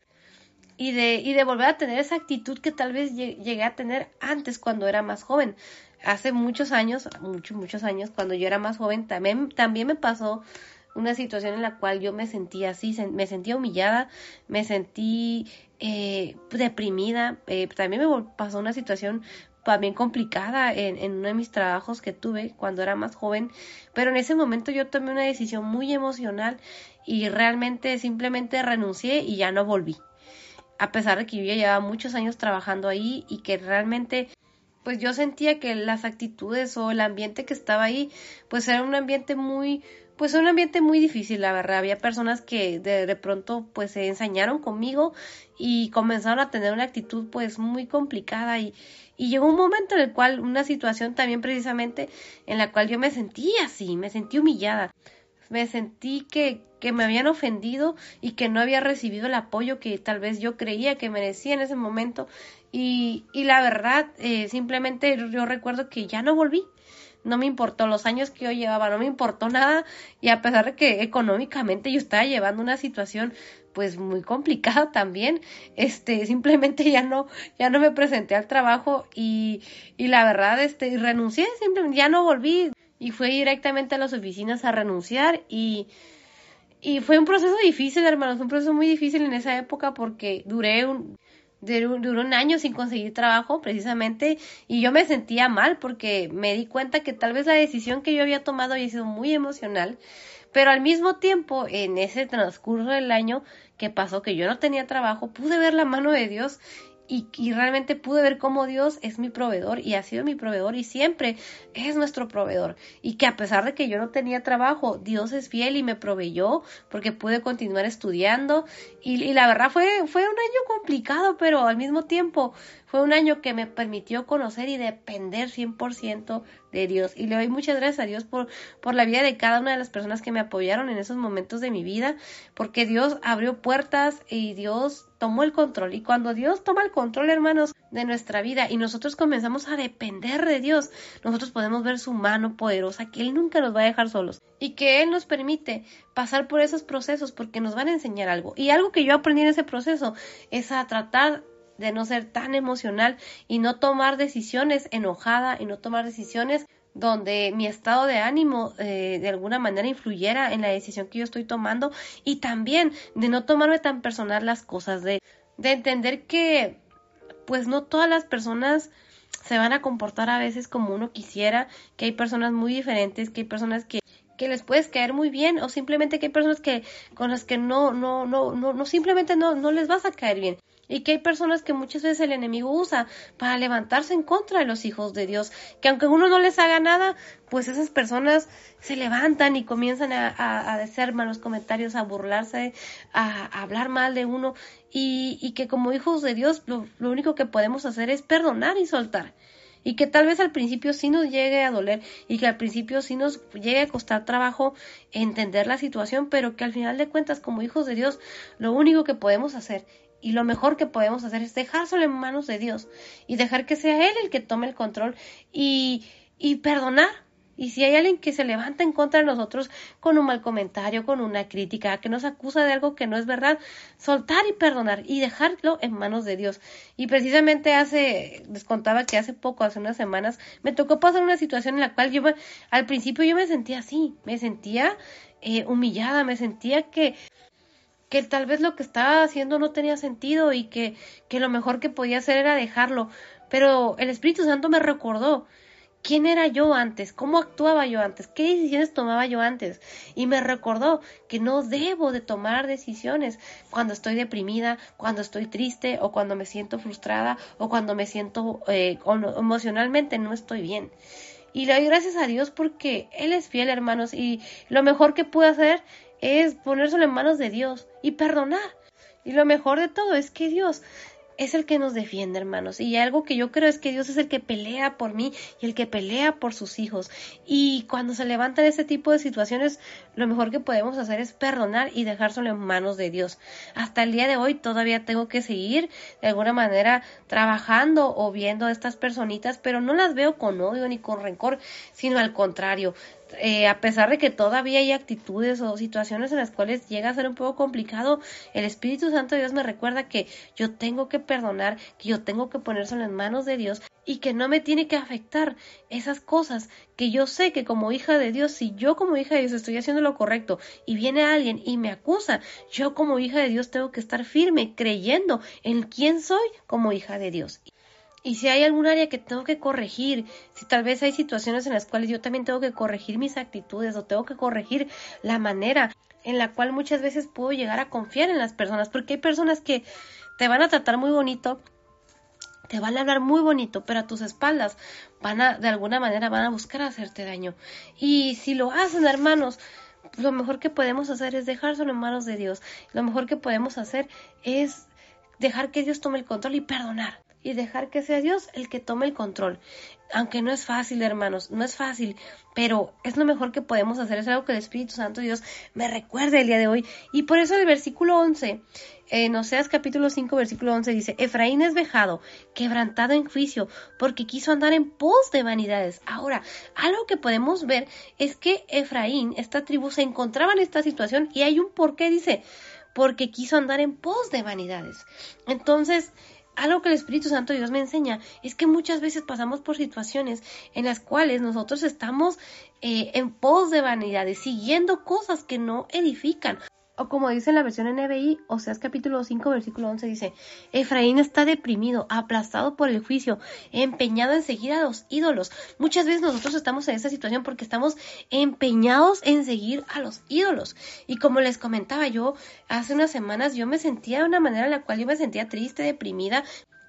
y de, y de volver a tener esa actitud que tal vez llegué a tener antes cuando era más joven. Hace muchos años, muchos, muchos años, cuando yo era más joven, también, también me pasó una situación en la cual yo me sentía así, me sentía humillada, me sentí eh, deprimida, eh, también me pasó una situación también complicada en, en, uno de mis trabajos que tuve cuando era más joven, pero en ese momento yo tomé una decisión muy emocional y realmente simplemente renuncié y ya no volví. A pesar de que yo ya llevaba muchos años trabajando ahí y que realmente pues yo sentía que las actitudes o el ambiente que estaba ahí pues era un ambiente muy pues un ambiente muy difícil la verdad había personas que de, pronto pues se ensañaron conmigo y comenzaron a tener una actitud pues muy complicada y, y llegó un momento en el cual una situación también precisamente en la cual yo me sentí así me sentí humillada me sentí que, que me habían ofendido y que no había recibido el apoyo que tal vez yo creía que merecía en ese momento. Y, y la verdad, eh, simplemente yo recuerdo que ya no volví. No me importó los años que yo llevaba, no me importó nada. Y a pesar de que económicamente yo estaba llevando una situación pues muy complicada también, este, simplemente ya no, ya no me presenté al trabajo y, y la verdad, este, renuncié, simplemente ya no volví y fue directamente a las oficinas a renunciar y, y fue un proceso difícil, hermanos, un proceso muy difícil en esa época porque duré un, duró un año sin conseguir trabajo precisamente y yo me sentía mal porque me di cuenta que tal vez la decisión que yo había tomado había sido muy emocional, pero al mismo tiempo en ese transcurso del año que pasó que yo no tenía trabajo, pude ver la mano de Dios y, realmente pude ver cómo Dios es mi proveedor y ha sido mi proveedor y siempre es nuestro proveedor. Y que a pesar de que yo no tenía trabajo, Dios es fiel y me proveyó porque pude continuar estudiando. Y, y la verdad fue, fue un año complicado, pero al mismo tiempo fue un año que me permitió conocer y depender 100% de Dios. Y le doy muchas gracias a Dios por, por la vida de cada una de las personas que me apoyaron en esos momentos de mi vida, porque Dios abrió puertas y Dios tomó el control. Y cuando Dios toma el control, hermanos, de nuestra vida y nosotros comenzamos a depender de Dios, nosotros podemos ver su mano poderosa, que Él nunca nos va a dejar solos y que Él nos permite pasar por esos procesos porque nos van a enseñar algo. Y algo que yo aprendí en ese proceso es a tratar de no ser tan emocional y no tomar decisiones enojada y no tomar decisiones donde mi estado de ánimo eh, de alguna manera influyera en la decisión que yo estoy tomando y también de no tomarme tan personal las cosas, de, de entender que pues no todas las personas se van a comportar a veces como uno quisiera, que hay personas muy diferentes, que hay personas que que les puedes caer muy bien o simplemente que hay personas que con las que no no no no no simplemente no no les vas a caer bien y que hay personas que muchas veces el enemigo usa para levantarse en contra de los hijos de Dios, que aunque uno no les haga nada, pues esas personas se levantan y comienzan a, a, hacer malos comentarios, a burlarse, a, hablar mal de uno y, y, que como hijos de Dios lo, lo único que podemos hacer es perdonar y soltar y que tal vez al principio sí nos llegue a doler y que al principio sí nos llegue a costar trabajo entender la situación, pero que al final de cuentas como hijos de Dios lo único que podemos hacer y lo mejor que podemos hacer es dejárselo en manos de Dios y dejar que sea Él el que tome el control y, y perdonar y si hay alguien que se levanta en contra de nosotros con un mal comentario, con una crítica, que nos acusa de algo que no es verdad, soltar y perdonar y dejarlo en manos de Dios. Y precisamente hace, les contaba que hace poco, hace unas semanas, me tocó pasar una situación en la cual yo al principio yo me sentía así, me sentía eh, humillada, me sentía que que tal vez lo que estaba haciendo no tenía sentido y que, que lo mejor que podía hacer era dejarlo. Pero el Espíritu Santo me recordó quién era yo antes, cómo actuaba yo antes, qué decisiones tomaba yo antes. Y me recordó que no debo de tomar decisiones cuando estoy deprimida, cuando estoy triste o cuando me siento frustrada o cuando me siento eh, emocionalmente no estoy bien. Y le doy gracias a Dios porque Él es fiel, hermanos, y lo mejor que pude hacer es ponérselo en manos de Dios y perdonar. Y lo mejor de todo es que Dios es el que nos defiende, hermanos. Y algo que yo creo es que Dios es el que pelea por mí y el que pelea por sus hijos. Y cuando se levantan este tipo de situaciones, lo mejor que podemos hacer es perdonar y dejárselo en manos de Dios. Hasta el día de hoy todavía tengo que seguir de alguna manera trabajando o viendo a estas personitas, pero no las veo con odio ni con rencor, sino al contrario. Eh, a pesar de que todavía hay actitudes o situaciones en las cuales llega a ser un poco complicado, el Espíritu Santo de Dios me recuerda que yo tengo que perdonar, que yo tengo que ponérselo en manos de Dios y que no me tiene que afectar esas cosas que yo sé que como hija de Dios, si yo como hija de Dios estoy haciendo lo correcto y viene alguien y me acusa, yo como hija de Dios tengo que estar firme creyendo en quién soy como hija de Dios. Y si hay algún área que tengo que corregir, si tal vez hay situaciones en las cuales yo también tengo que corregir mis actitudes o tengo que corregir la manera en la cual muchas veces puedo llegar a confiar en las personas, porque hay personas que te van a tratar muy bonito, te van a hablar muy bonito, pero a tus espaldas van a, de alguna manera, van a buscar hacerte daño. Y si lo hacen, hermanos, lo mejor que podemos hacer es dejárselo en manos de Dios. Lo mejor que podemos hacer es dejar que Dios tome el control y perdonar y dejar que sea Dios el que tome el control. Aunque no es fácil, hermanos, no es fácil, pero es lo mejor que podemos hacer, es algo que el Espíritu Santo Dios me recuerda el día de hoy. Y por eso el versículo 11, en Oseas capítulo 5, versículo 11 dice, Efraín es vejado, quebrantado en juicio, porque quiso andar en pos de vanidades. Ahora, algo que podemos ver es que Efraín, esta tribu, se encontraba en esta situación y hay un porqué, dice, porque quiso andar en pos de vanidades. Entonces, algo que el Espíritu Santo Dios me enseña es que muchas veces pasamos por situaciones en las cuales nosotros estamos eh, en pos de vanidades, siguiendo cosas que no edifican. O como dice la versión NBI, o sea, es capítulo 5, versículo 11, dice, Efraín está deprimido, aplastado por el juicio, empeñado en seguir a los ídolos. Muchas veces nosotros estamos en esta situación porque estamos empeñados en seguir a los ídolos. Y como les comentaba yo, hace unas semanas yo me sentía de una manera en la cual yo me sentía triste, deprimida,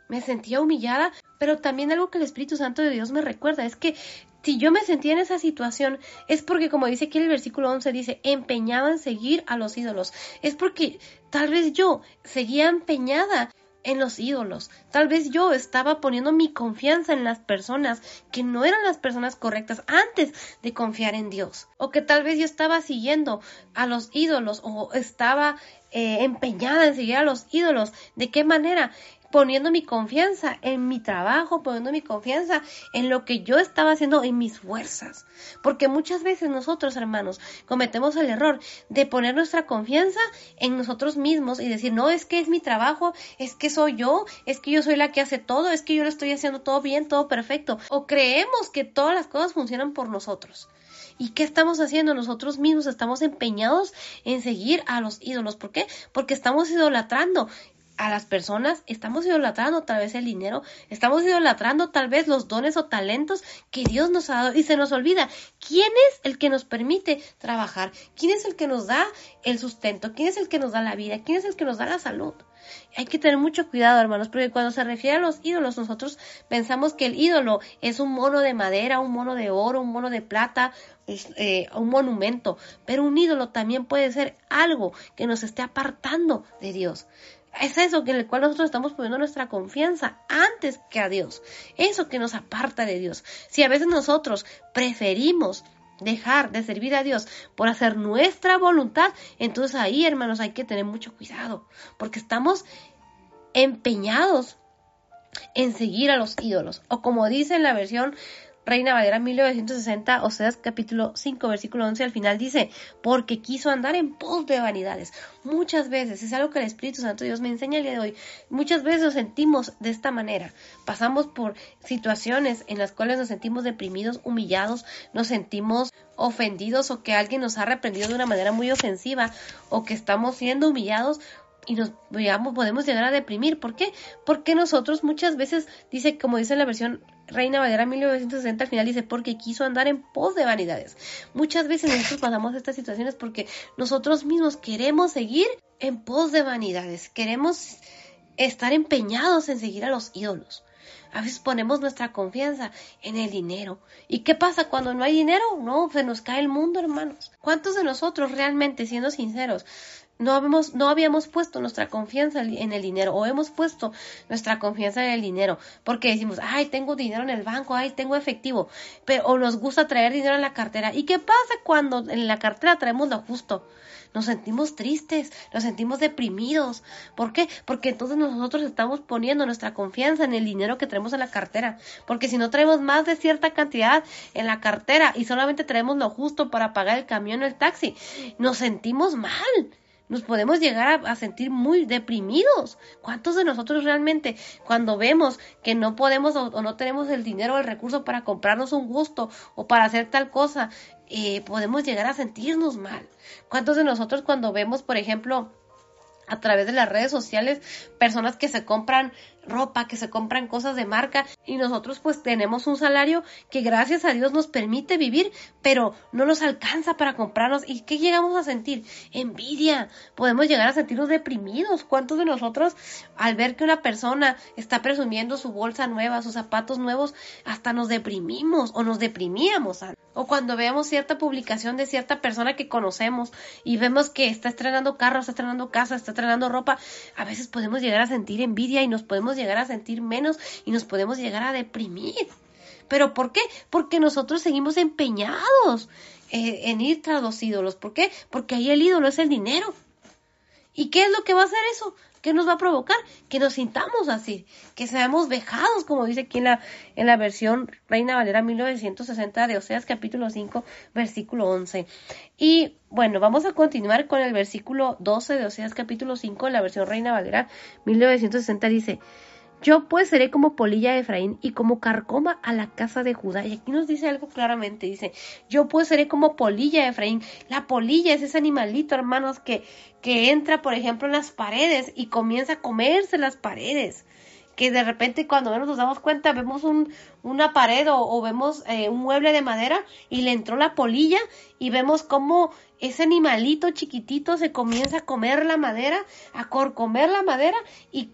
me sentía humillada, pero también algo que el Espíritu Santo de Dios me recuerda es que si yo me sentía en esa situación, es porque, como dice aquí el versículo 11, dice, empeñaba en seguir a los ídolos. Es porque tal vez yo seguía empeñada en los ídolos. Tal vez yo estaba poniendo mi confianza en las personas que no eran las personas correctas antes de confiar en Dios. O que tal vez yo estaba siguiendo a los ídolos o estaba eh, empeñada en seguir a los ídolos. ¿De qué manera? Poniendo mi confianza en mi trabajo, poniendo mi confianza en lo que yo estaba haciendo, en mis fuerzas. Porque muchas veces nosotros, hermanos, cometemos el error de poner nuestra confianza en nosotros mismos y decir, no, es que es mi trabajo, es que soy yo, es que yo soy la que hace todo, es que yo lo estoy haciendo todo bien, todo perfecto. O creemos que todas las cosas funcionan por nosotros. ¿Y qué estamos haciendo? Nosotros mismos estamos empeñados en seguir a los ídolos. ¿Por qué? Porque estamos idolatrando a las personas, estamos idolatrando tal vez el dinero, estamos idolatrando tal vez los dones o talentos que Dios nos ha dado y se nos olvida. Quién es el que nos permite trabajar, quién es el que nos da el sustento, quién es el que nos da la vida, quién es el que nos da la salud. Hay que tener mucho cuidado, hermanos, porque cuando se refiere a los ídolos, nosotros pensamos que el ídolo es un mono de madera, un mono de oro, un mono de plata, eh, un monumento, pero un ídolo también puede ser algo que nos esté apartando de Dios. Es eso en el cual nosotros estamos poniendo nuestra confianza antes que a Dios. Eso que nos aparta de Dios. Si a veces nosotros preferimos dejar de servir a Dios por hacer nuestra voluntad, entonces ahí, hermanos, hay que tener mucho cuidado, porque estamos empeñados en seguir a los ídolos. O como dice en la versión Reina Valera 1960, Oseas capítulo 5, versículo 11 al final dice, porque quiso andar en pos de vanidades. Muchas veces, es algo que el Espíritu Santo Dios me enseña el día de hoy, muchas veces nos sentimos de esta manera. Pasamos por situaciones en las cuales nos sentimos deprimidos, humillados, nos sentimos ofendidos o que alguien nos ha reprendido de una manera muy ofensiva o que estamos siendo humillados y nos podemos llegar a deprimir. ¿Por qué? Porque nosotros muchas veces, dice, como dice la versión Reina Valera 1960, al final dice, porque quiso andar en pos de vanidades. Muchas veces nosotros pasamos estas situaciones porque nosotros mismos queremos seguir en pos de vanidades, queremos estar empeñados en seguir a los ídolos. A veces ponemos nuestra confianza en el dinero. ¿Y qué pasa cuando no hay dinero? No, se nos cae el mundo, hermanos. ¿Cuántos de nosotros realmente, siendo sinceros, no habíamos, no habíamos puesto nuestra confianza en el dinero o hemos puesto nuestra confianza en el dinero porque decimos, ay, tengo dinero en el banco, ay, tengo efectivo, pero o nos gusta traer dinero en la cartera. ¿Y qué pasa cuando en la cartera traemos lo justo? Nos sentimos tristes, nos sentimos deprimidos. ¿Por qué? Porque entonces nosotros estamos poniendo nuestra confianza en el dinero que traemos en la cartera. Porque si no traemos más de cierta cantidad en la cartera y solamente traemos lo justo para pagar el camión o el taxi, nos sentimos mal nos podemos llegar a, sentir muy deprimidos. ¿Cuántos de nosotros realmente cuando vemos que no podemos o, no tenemos el dinero o el recurso para comprarnos un gusto o para hacer tal cosa, eh, podemos llegar a sentirnos mal? ¿Cuántos de nosotros cuando vemos, por ejemplo, a través de las redes sociales, personas que se compran ropa, que se compran cosas de marca y nosotros pues tenemos un salario que gracias a Dios nos permite vivir, pero no nos alcanza para comprarnos. ¿Y qué llegamos a sentir? Envidia. Podemos llegar a sentirnos deprimidos. ¿Cuántos de nosotros al ver que una persona está presumiendo su bolsa nueva, sus zapatos nuevos, hasta nos deprimimos o nos deprimíamos? O cuando veamos cierta publicación de cierta persona que conocemos y vemos que está estrenando carro, está estrenando casa, está estrenando ropa, a veces podemos llegar a sentir envidia y nos podemos llegar a sentir menos y nos podemos llegar a deprimir. ¿Pero por qué? Porque nosotros seguimos empeñados eh, en ir tras los ídolos. ¿Por qué? Porque ahí el ídolo es el dinero. ¿Y qué es lo que va a hacer eso? ¿Qué nos va a provocar? Que nos sintamos así, que seamos vejados, como dice aquí en la, en la versión Reina Valera 1960 de Oseas capítulo 5, versículo 11. Y bueno, vamos a continuar con el versículo 12 de Oseas capítulo 5, la versión Reina Valera 1960 dice, yo pues seré como polilla de Efraín y como carcoma a la casa de Judá. Y aquí nos dice algo claramente, dice, yo pues seré como polilla de Efraín. La polilla es ese animalito, hermanos, que, que entra, por ejemplo, en las paredes y comienza a comerse las paredes. Que de repente cuando nos damos cuenta vemos un, una pared o, vemos eh, un mueble de madera y le entró la polilla y vemos cómo ese animalito chiquitito se comienza a comer la madera, a corcomer la madera y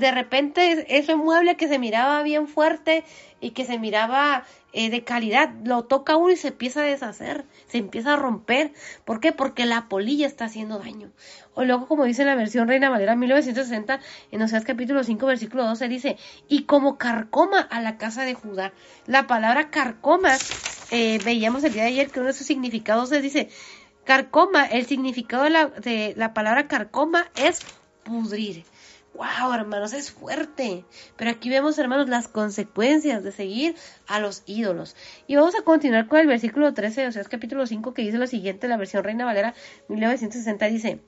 de repente ese mueble que se miraba bien fuerte y que se miraba eh, de calidad, lo toca uno y se empieza a deshacer, se empieza a romper. ¿Por qué? Porque la polilla está haciendo daño. O luego, como dice la versión Reina Valera 1960, en Oseas capítulo 5, versículo 12, dice, y como carcoma a la casa de Judá. La palabra carcoma, eh, veíamos el día de ayer que uno de sus significados se dice, carcoma, el significado de la, de la palabra carcoma es pudrir wow, hermanos, es fuerte. Pero aquí vemos, hermanos, las consecuencias de seguir a los ídolos. Y vamos a continuar con el versículo 13, o sea, es capítulo 5, que dice lo siguiente, la versión Reina Valera 1960 dice,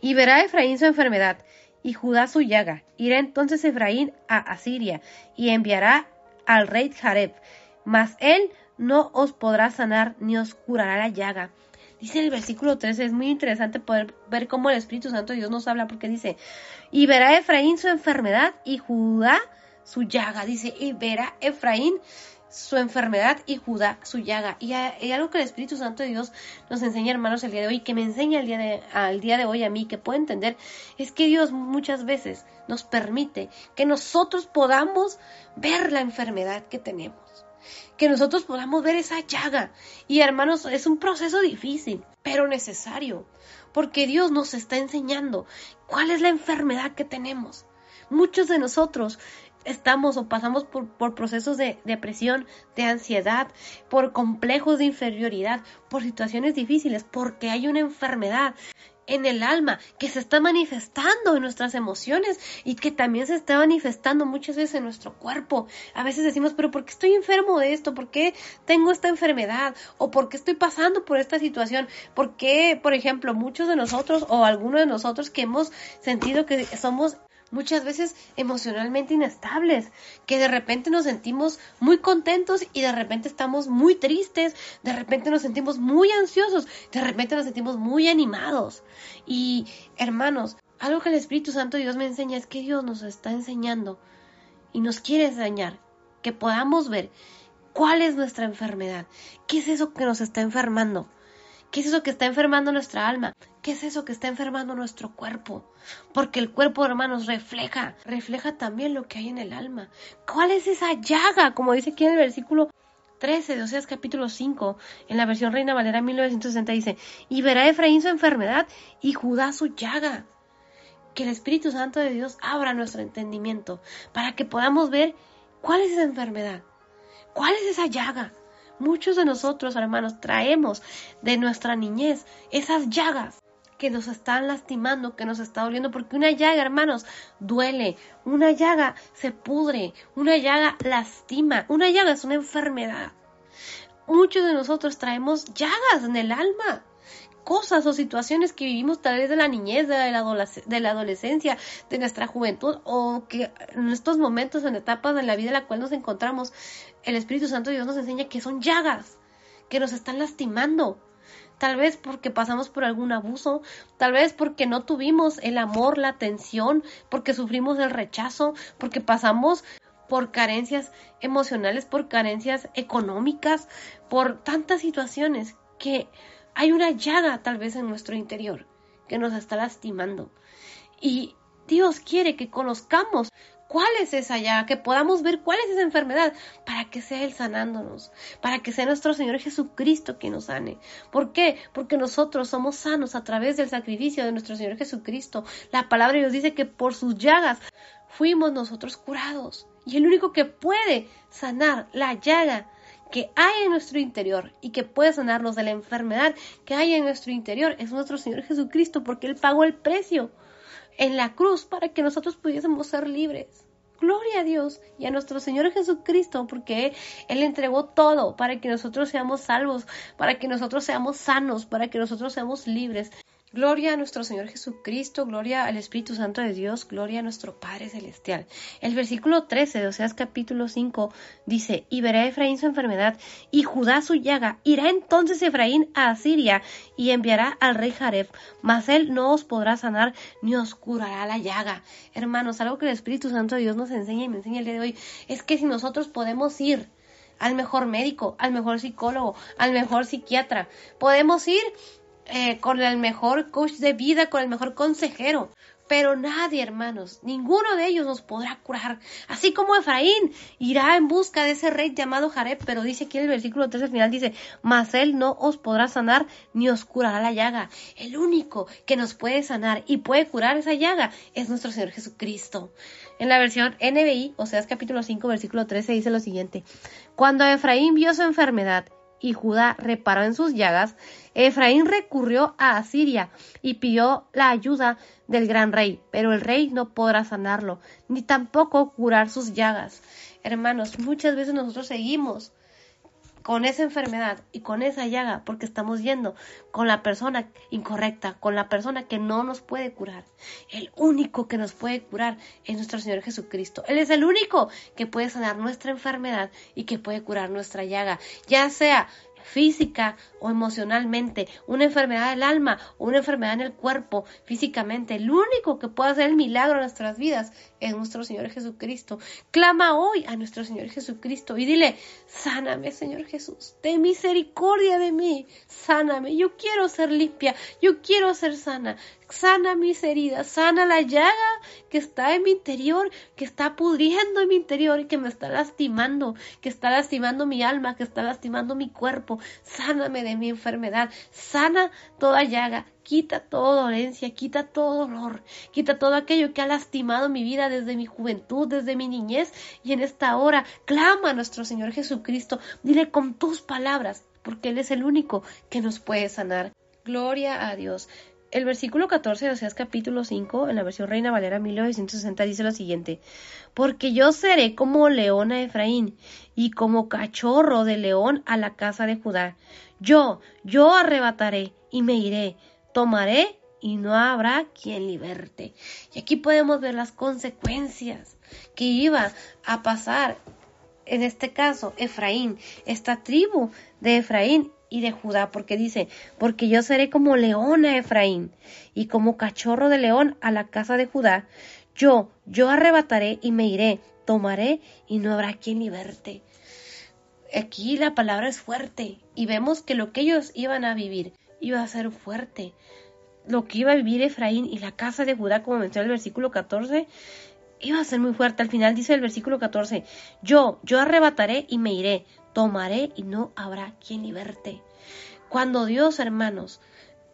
y verá Efraín su enfermedad, y Judá su llaga. Irá entonces Efraín a Asiria, y enviará al rey Jareb, mas él no os podrá sanar, ni os curará la llaga Dice el versículo 13, es muy interesante poder ver cómo el Espíritu Santo de Dios nos habla porque dice, y verá Efraín su enfermedad y Judá su llaga. Dice, y verá Efraín su enfermedad y Judá su llaga. Y hay algo que el Espíritu Santo de Dios nos enseña, hermanos, el día de hoy, que me enseña el día de, al día de hoy a mí, que puedo entender, es que Dios muchas veces nos permite que nosotros podamos ver la enfermedad que tenemos que nosotros podamos ver esa llaga. Y hermanos, es un proceso difícil, pero necesario. porque Dios nos está enseñando cuál es la enfermedad que tenemos. Muchos de nosotros estamos o pasamos por, procesos de depresión, de ansiedad, por complejos de inferioridad, por situaciones difíciles, porque hay una enfermedad en el alma que se está manifestando en nuestras emociones y que también se está manifestando muchas veces en nuestro cuerpo. A veces decimos, pero ¿por qué estoy enfermo de esto? ¿Por qué tengo esta enfermedad? ¿O por qué estoy pasando por esta situación? ¿Por qué, por ejemplo, muchos de nosotros o algunos de nosotros que hemos sentido que somos muchas veces emocionalmente inestables, que de repente nos sentimos muy contentos y de repente estamos muy tristes, de repente nos sentimos muy ansiosos, de repente nos sentimos muy animados. Y hermanos, algo que el Espíritu Santo Dios me enseña es que Dios nos está enseñando y nos quiere enseñar que podamos ver cuál es nuestra enfermedad, qué es eso que nos está enfermando. ¿Qué es eso que está enfermando nuestra alma? ¿Qué es eso que está enfermando nuestro cuerpo? Porque el cuerpo, hermanos, refleja, refleja también lo que hay en el alma. ¿Cuál es esa llaga? Como dice aquí en el versículo 13 de Oseas capítulo 5, en la versión Reina Valera 1960 dice, y verá Efraín su enfermedad y Judá su llaga. Que el Espíritu Santo de Dios abra nuestro entendimiento para que podamos ver cuál es esa enfermedad, cuál es esa llaga, Muchos de nosotros, hermanos, traemos de nuestra niñez esas llagas que nos están lastimando, que nos está doliendo, porque una llaga, hermanos, duele, una llaga se pudre, una llaga lastima, una llaga es una enfermedad. Muchos de nosotros traemos llagas en el alma, cosas o situaciones que vivimos tal vez de la niñez, de la, adolescencia, de nuestra juventud o que en estos momentos, en etapas de la vida en la cual nos encontramos, el Espíritu Santo Dios nos enseña que son llagas, que nos están lastimando. Tal vez porque pasamos por algún abuso, tal vez porque no tuvimos el amor, la atención, porque sufrimos el rechazo, porque pasamos por carencias emocionales, por carencias económicas, por tantas situaciones que hay una llaga tal vez en nuestro interior que nos está lastimando. Y Dios quiere que conozcamos cuál es esa llaga, que podamos ver cuál es esa enfermedad, para que sea Él sanándonos, para que sea nuestro Señor Jesucristo quien nos sane. ¿Por qué? Porque nosotros somos sanos a través del sacrificio de nuestro Señor Jesucristo. La palabra Dios dice que por sus llagas fuimos nosotros curados. Y el único que puede sanar la llaga que hay en nuestro interior y que puede sanarnos de la enfermedad que hay en nuestro interior es nuestro Señor Jesucristo porque Él pagó el precio en la cruz para que nosotros pudiésemos ser libres. Gloria a Dios y a nuestro Señor Jesucristo porque Él entregó todo para que nosotros seamos salvos, para que nosotros seamos sanos, para que nosotros seamos libres. Gloria a nuestro Señor Jesucristo, gloria al Espíritu Santo de Dios, gloria a nuestro Padre Celestial. El versículo 13 de Oseas capítulo 5 dice, y verá Efraín su enfermedad y Judá su llaga. Irá entonces Efraín a Asiria y enviará al rey Jareb, mas él no os podrá sanar ni os curará la llaga. Hermanos, algo que el Espíritu Santo de Dios nos enseña y me enseña el día de hoy es que si nosotros podemos ir al mejor médico, al mejor psicólogo, al mejor psiquiatra, podemos ir eh, con el mejor coach de vida, con el mejor consejero. Pero nadie, hermanos, ninguno de ellos nos podrá curar. Así como Efraín irá en busca de ese rey llamado Jareb, pero dice aquí en el versículo 3 al final, dice, mas él no os podrá sanar ni os curará la llaga. El único que nos puede sanar y puede curar esa llaga es nuestro Señor Jesucristo. En la versión NBI, o sea, es capítulo 5, versículo 13, dice lo siguiente. Cuando Efraín vio su enfermedad y Judá reparó en sus llagas, Efraín recurrió a Asiria y pidió la ayuda del gran rey, pero el rey no podrá sanarlo, ni tampoco curar sus llagas. Hermanos, muchas veces nosotros seguimos con esa enfermedad y con esa llaga porque estamos yendo con la persona incorrecta, con la persona que no nos puede curar. El único que nos puede curar es nuestro Señor Jesucristo. Él es el único que puede sanar nuestra enfermedad y que puede curar nuestra llaga, ya sea física o emocionalmente, una enfermedad del alma una enfermedad en el cuerpo, físicamente. El único que puede hacer el milagro en nuestras vidas es nuestro Señor Jesucristo. Clama hoy a nuestro Señor Jesucristo y dile, sáname Señor Jesús, ten misericordia de mí, sáname, yo quiero ser limpia, yo quiero ser sana. sana mis heridas, sana la llaga que está en mi interior, que está pudriendo en mi interior y que me está lastimando, que está lastimando mi alma, que está lastimando mi cuerpo. Sáname de mi enfermedad, sana toda llaga, quita toda dolencia, quita todo dolor, quita todo aquello que ha lastimado mi vida desde mi juventud, desde mi niñez y en esta hora clama a nuestro Señor Jesucristo, dile con tus palabras, porque Él es el único que nos puede sanar. Gloria a Dios. El versículo 14 de Oseas capítulo 5, en la versión Reina Valera 1960, dice lo siguiente, Porque yo seré como león a Efraín, y como cachorro de león a la casa de Judá. Yo, yo arrebataré y me iré, tomaré y no habrá quien liberte. Y aquí podemos ver las consecuencias que iba a pasar, en este caso, Efraín, esta tribu de Efraín y de Judá, porque dice, porque yo seré como león a Efraín y como cachorro de león a la casa de Judá. Yo, yo arrebataré y me iré, tomaré y no habrá quien liberte. Aquí la palabra es fuerte y vemos que lo que ellos iban a vivir iba a ser fuerte. Lo que iba a vivir Efraín y la casa de Judá, como menciona el versículo 14, iba a ser muy fuerte. Al final dice el versículo 14, yo, yo arrebataré y me iré, tomaré y no habrá quien liberte. Cuando Dios, hermanos,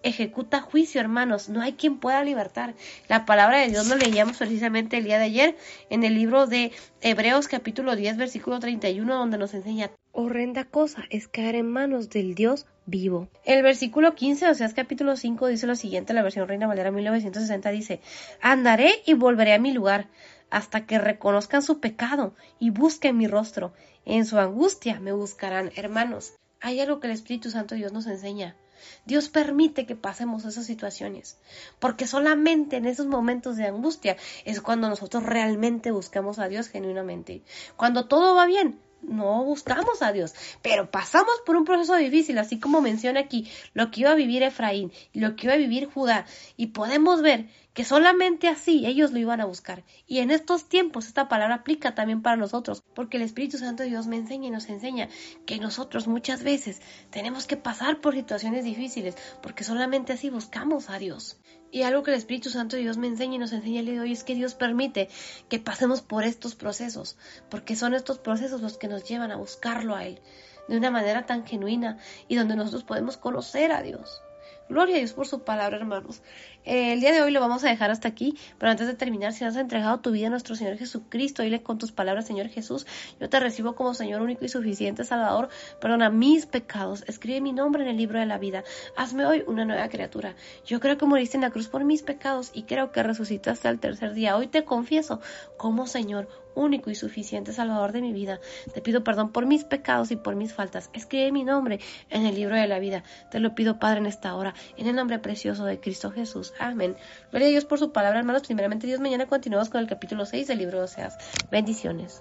ejecuta juicio, hermanos, no hay quien pueda libertar. La palabra de Dios nos leíamos precisamente el día de ayer en el libro de Hebreos capítulo 10 versículo 31 donde nos enseña horrenda cosa es caer en manos del Dios vivo. El versículo 15, o sea, es capítulo 5 dice lo siguiente, la versión Reina Valera 1960 dice, andaré y volveré a mi lugar hasta que reconozcan su pecado y busquen mi rostro. En su angustia me buscarán, hermanos. Hay algo que el Espíritu Santo Dios nos enseña. Dios permite que pasemos esas situaciones, porque solamente en esos momentos de angustia es cuando nosotros realmente buscamos a Dios genuinamente. Cuando todo va bien, no buscamos a Dios, pero pasamos por un proceso difícil, así como menciona aquí lo que iba a vivir Efraín y lo que iba a vivir Judá, y podemos ver que solamente así ellos lo iban a buscar. Y en estos tiempos esta palabra aplica también para nosotros, porque el Espíritu Santo de Dios me enseña y nos enseña que nosotros muchas veces tenemos que pasar por situaciones difíciles, porque solamente así buscamos a Dios. Y algo que el Espíritu Santo de Dios me enseña y nos enseña el día de hoy es que Dios permite que pasemos por estos procesos, porque son estos procesos los que nos llevan a buscarlo a Él de una manera tan genuina y donde nosotros podemos conocer a Dios. Gloria a Dios por su palabra, hermanos. Eh, el día de hoy lo vamos a dejar hasta aquí, pero antes de terminar, si has entregado tu vida a nuestro Señor Jesucristo, dile con tus palabras, Señor Jesús, yo te recibo como Señor único y suficiente Salvador, perdona mis pecados, escribe mi nombre en el libro de la vida, hazme hoy una nueva criatura. Yo creo que moriste en la cruz por mis pecados y creo que resucitaste al tercer día. Hoy te confieso como Señor único y suficiente Salvador de mi vida. Te pido perdón por mis pecados y por mis faltas. Escribe mi nombre en el libro de la vida. Te lo pido, Padre, en esta hora, en el nombre precioso de Cristo Jesús. Amén. Gloria a Dios por su palabra, hermanos. Primeramente, Dios, mañana continuamos con el capítulo 6 del libro de Oseas. Bendiciones.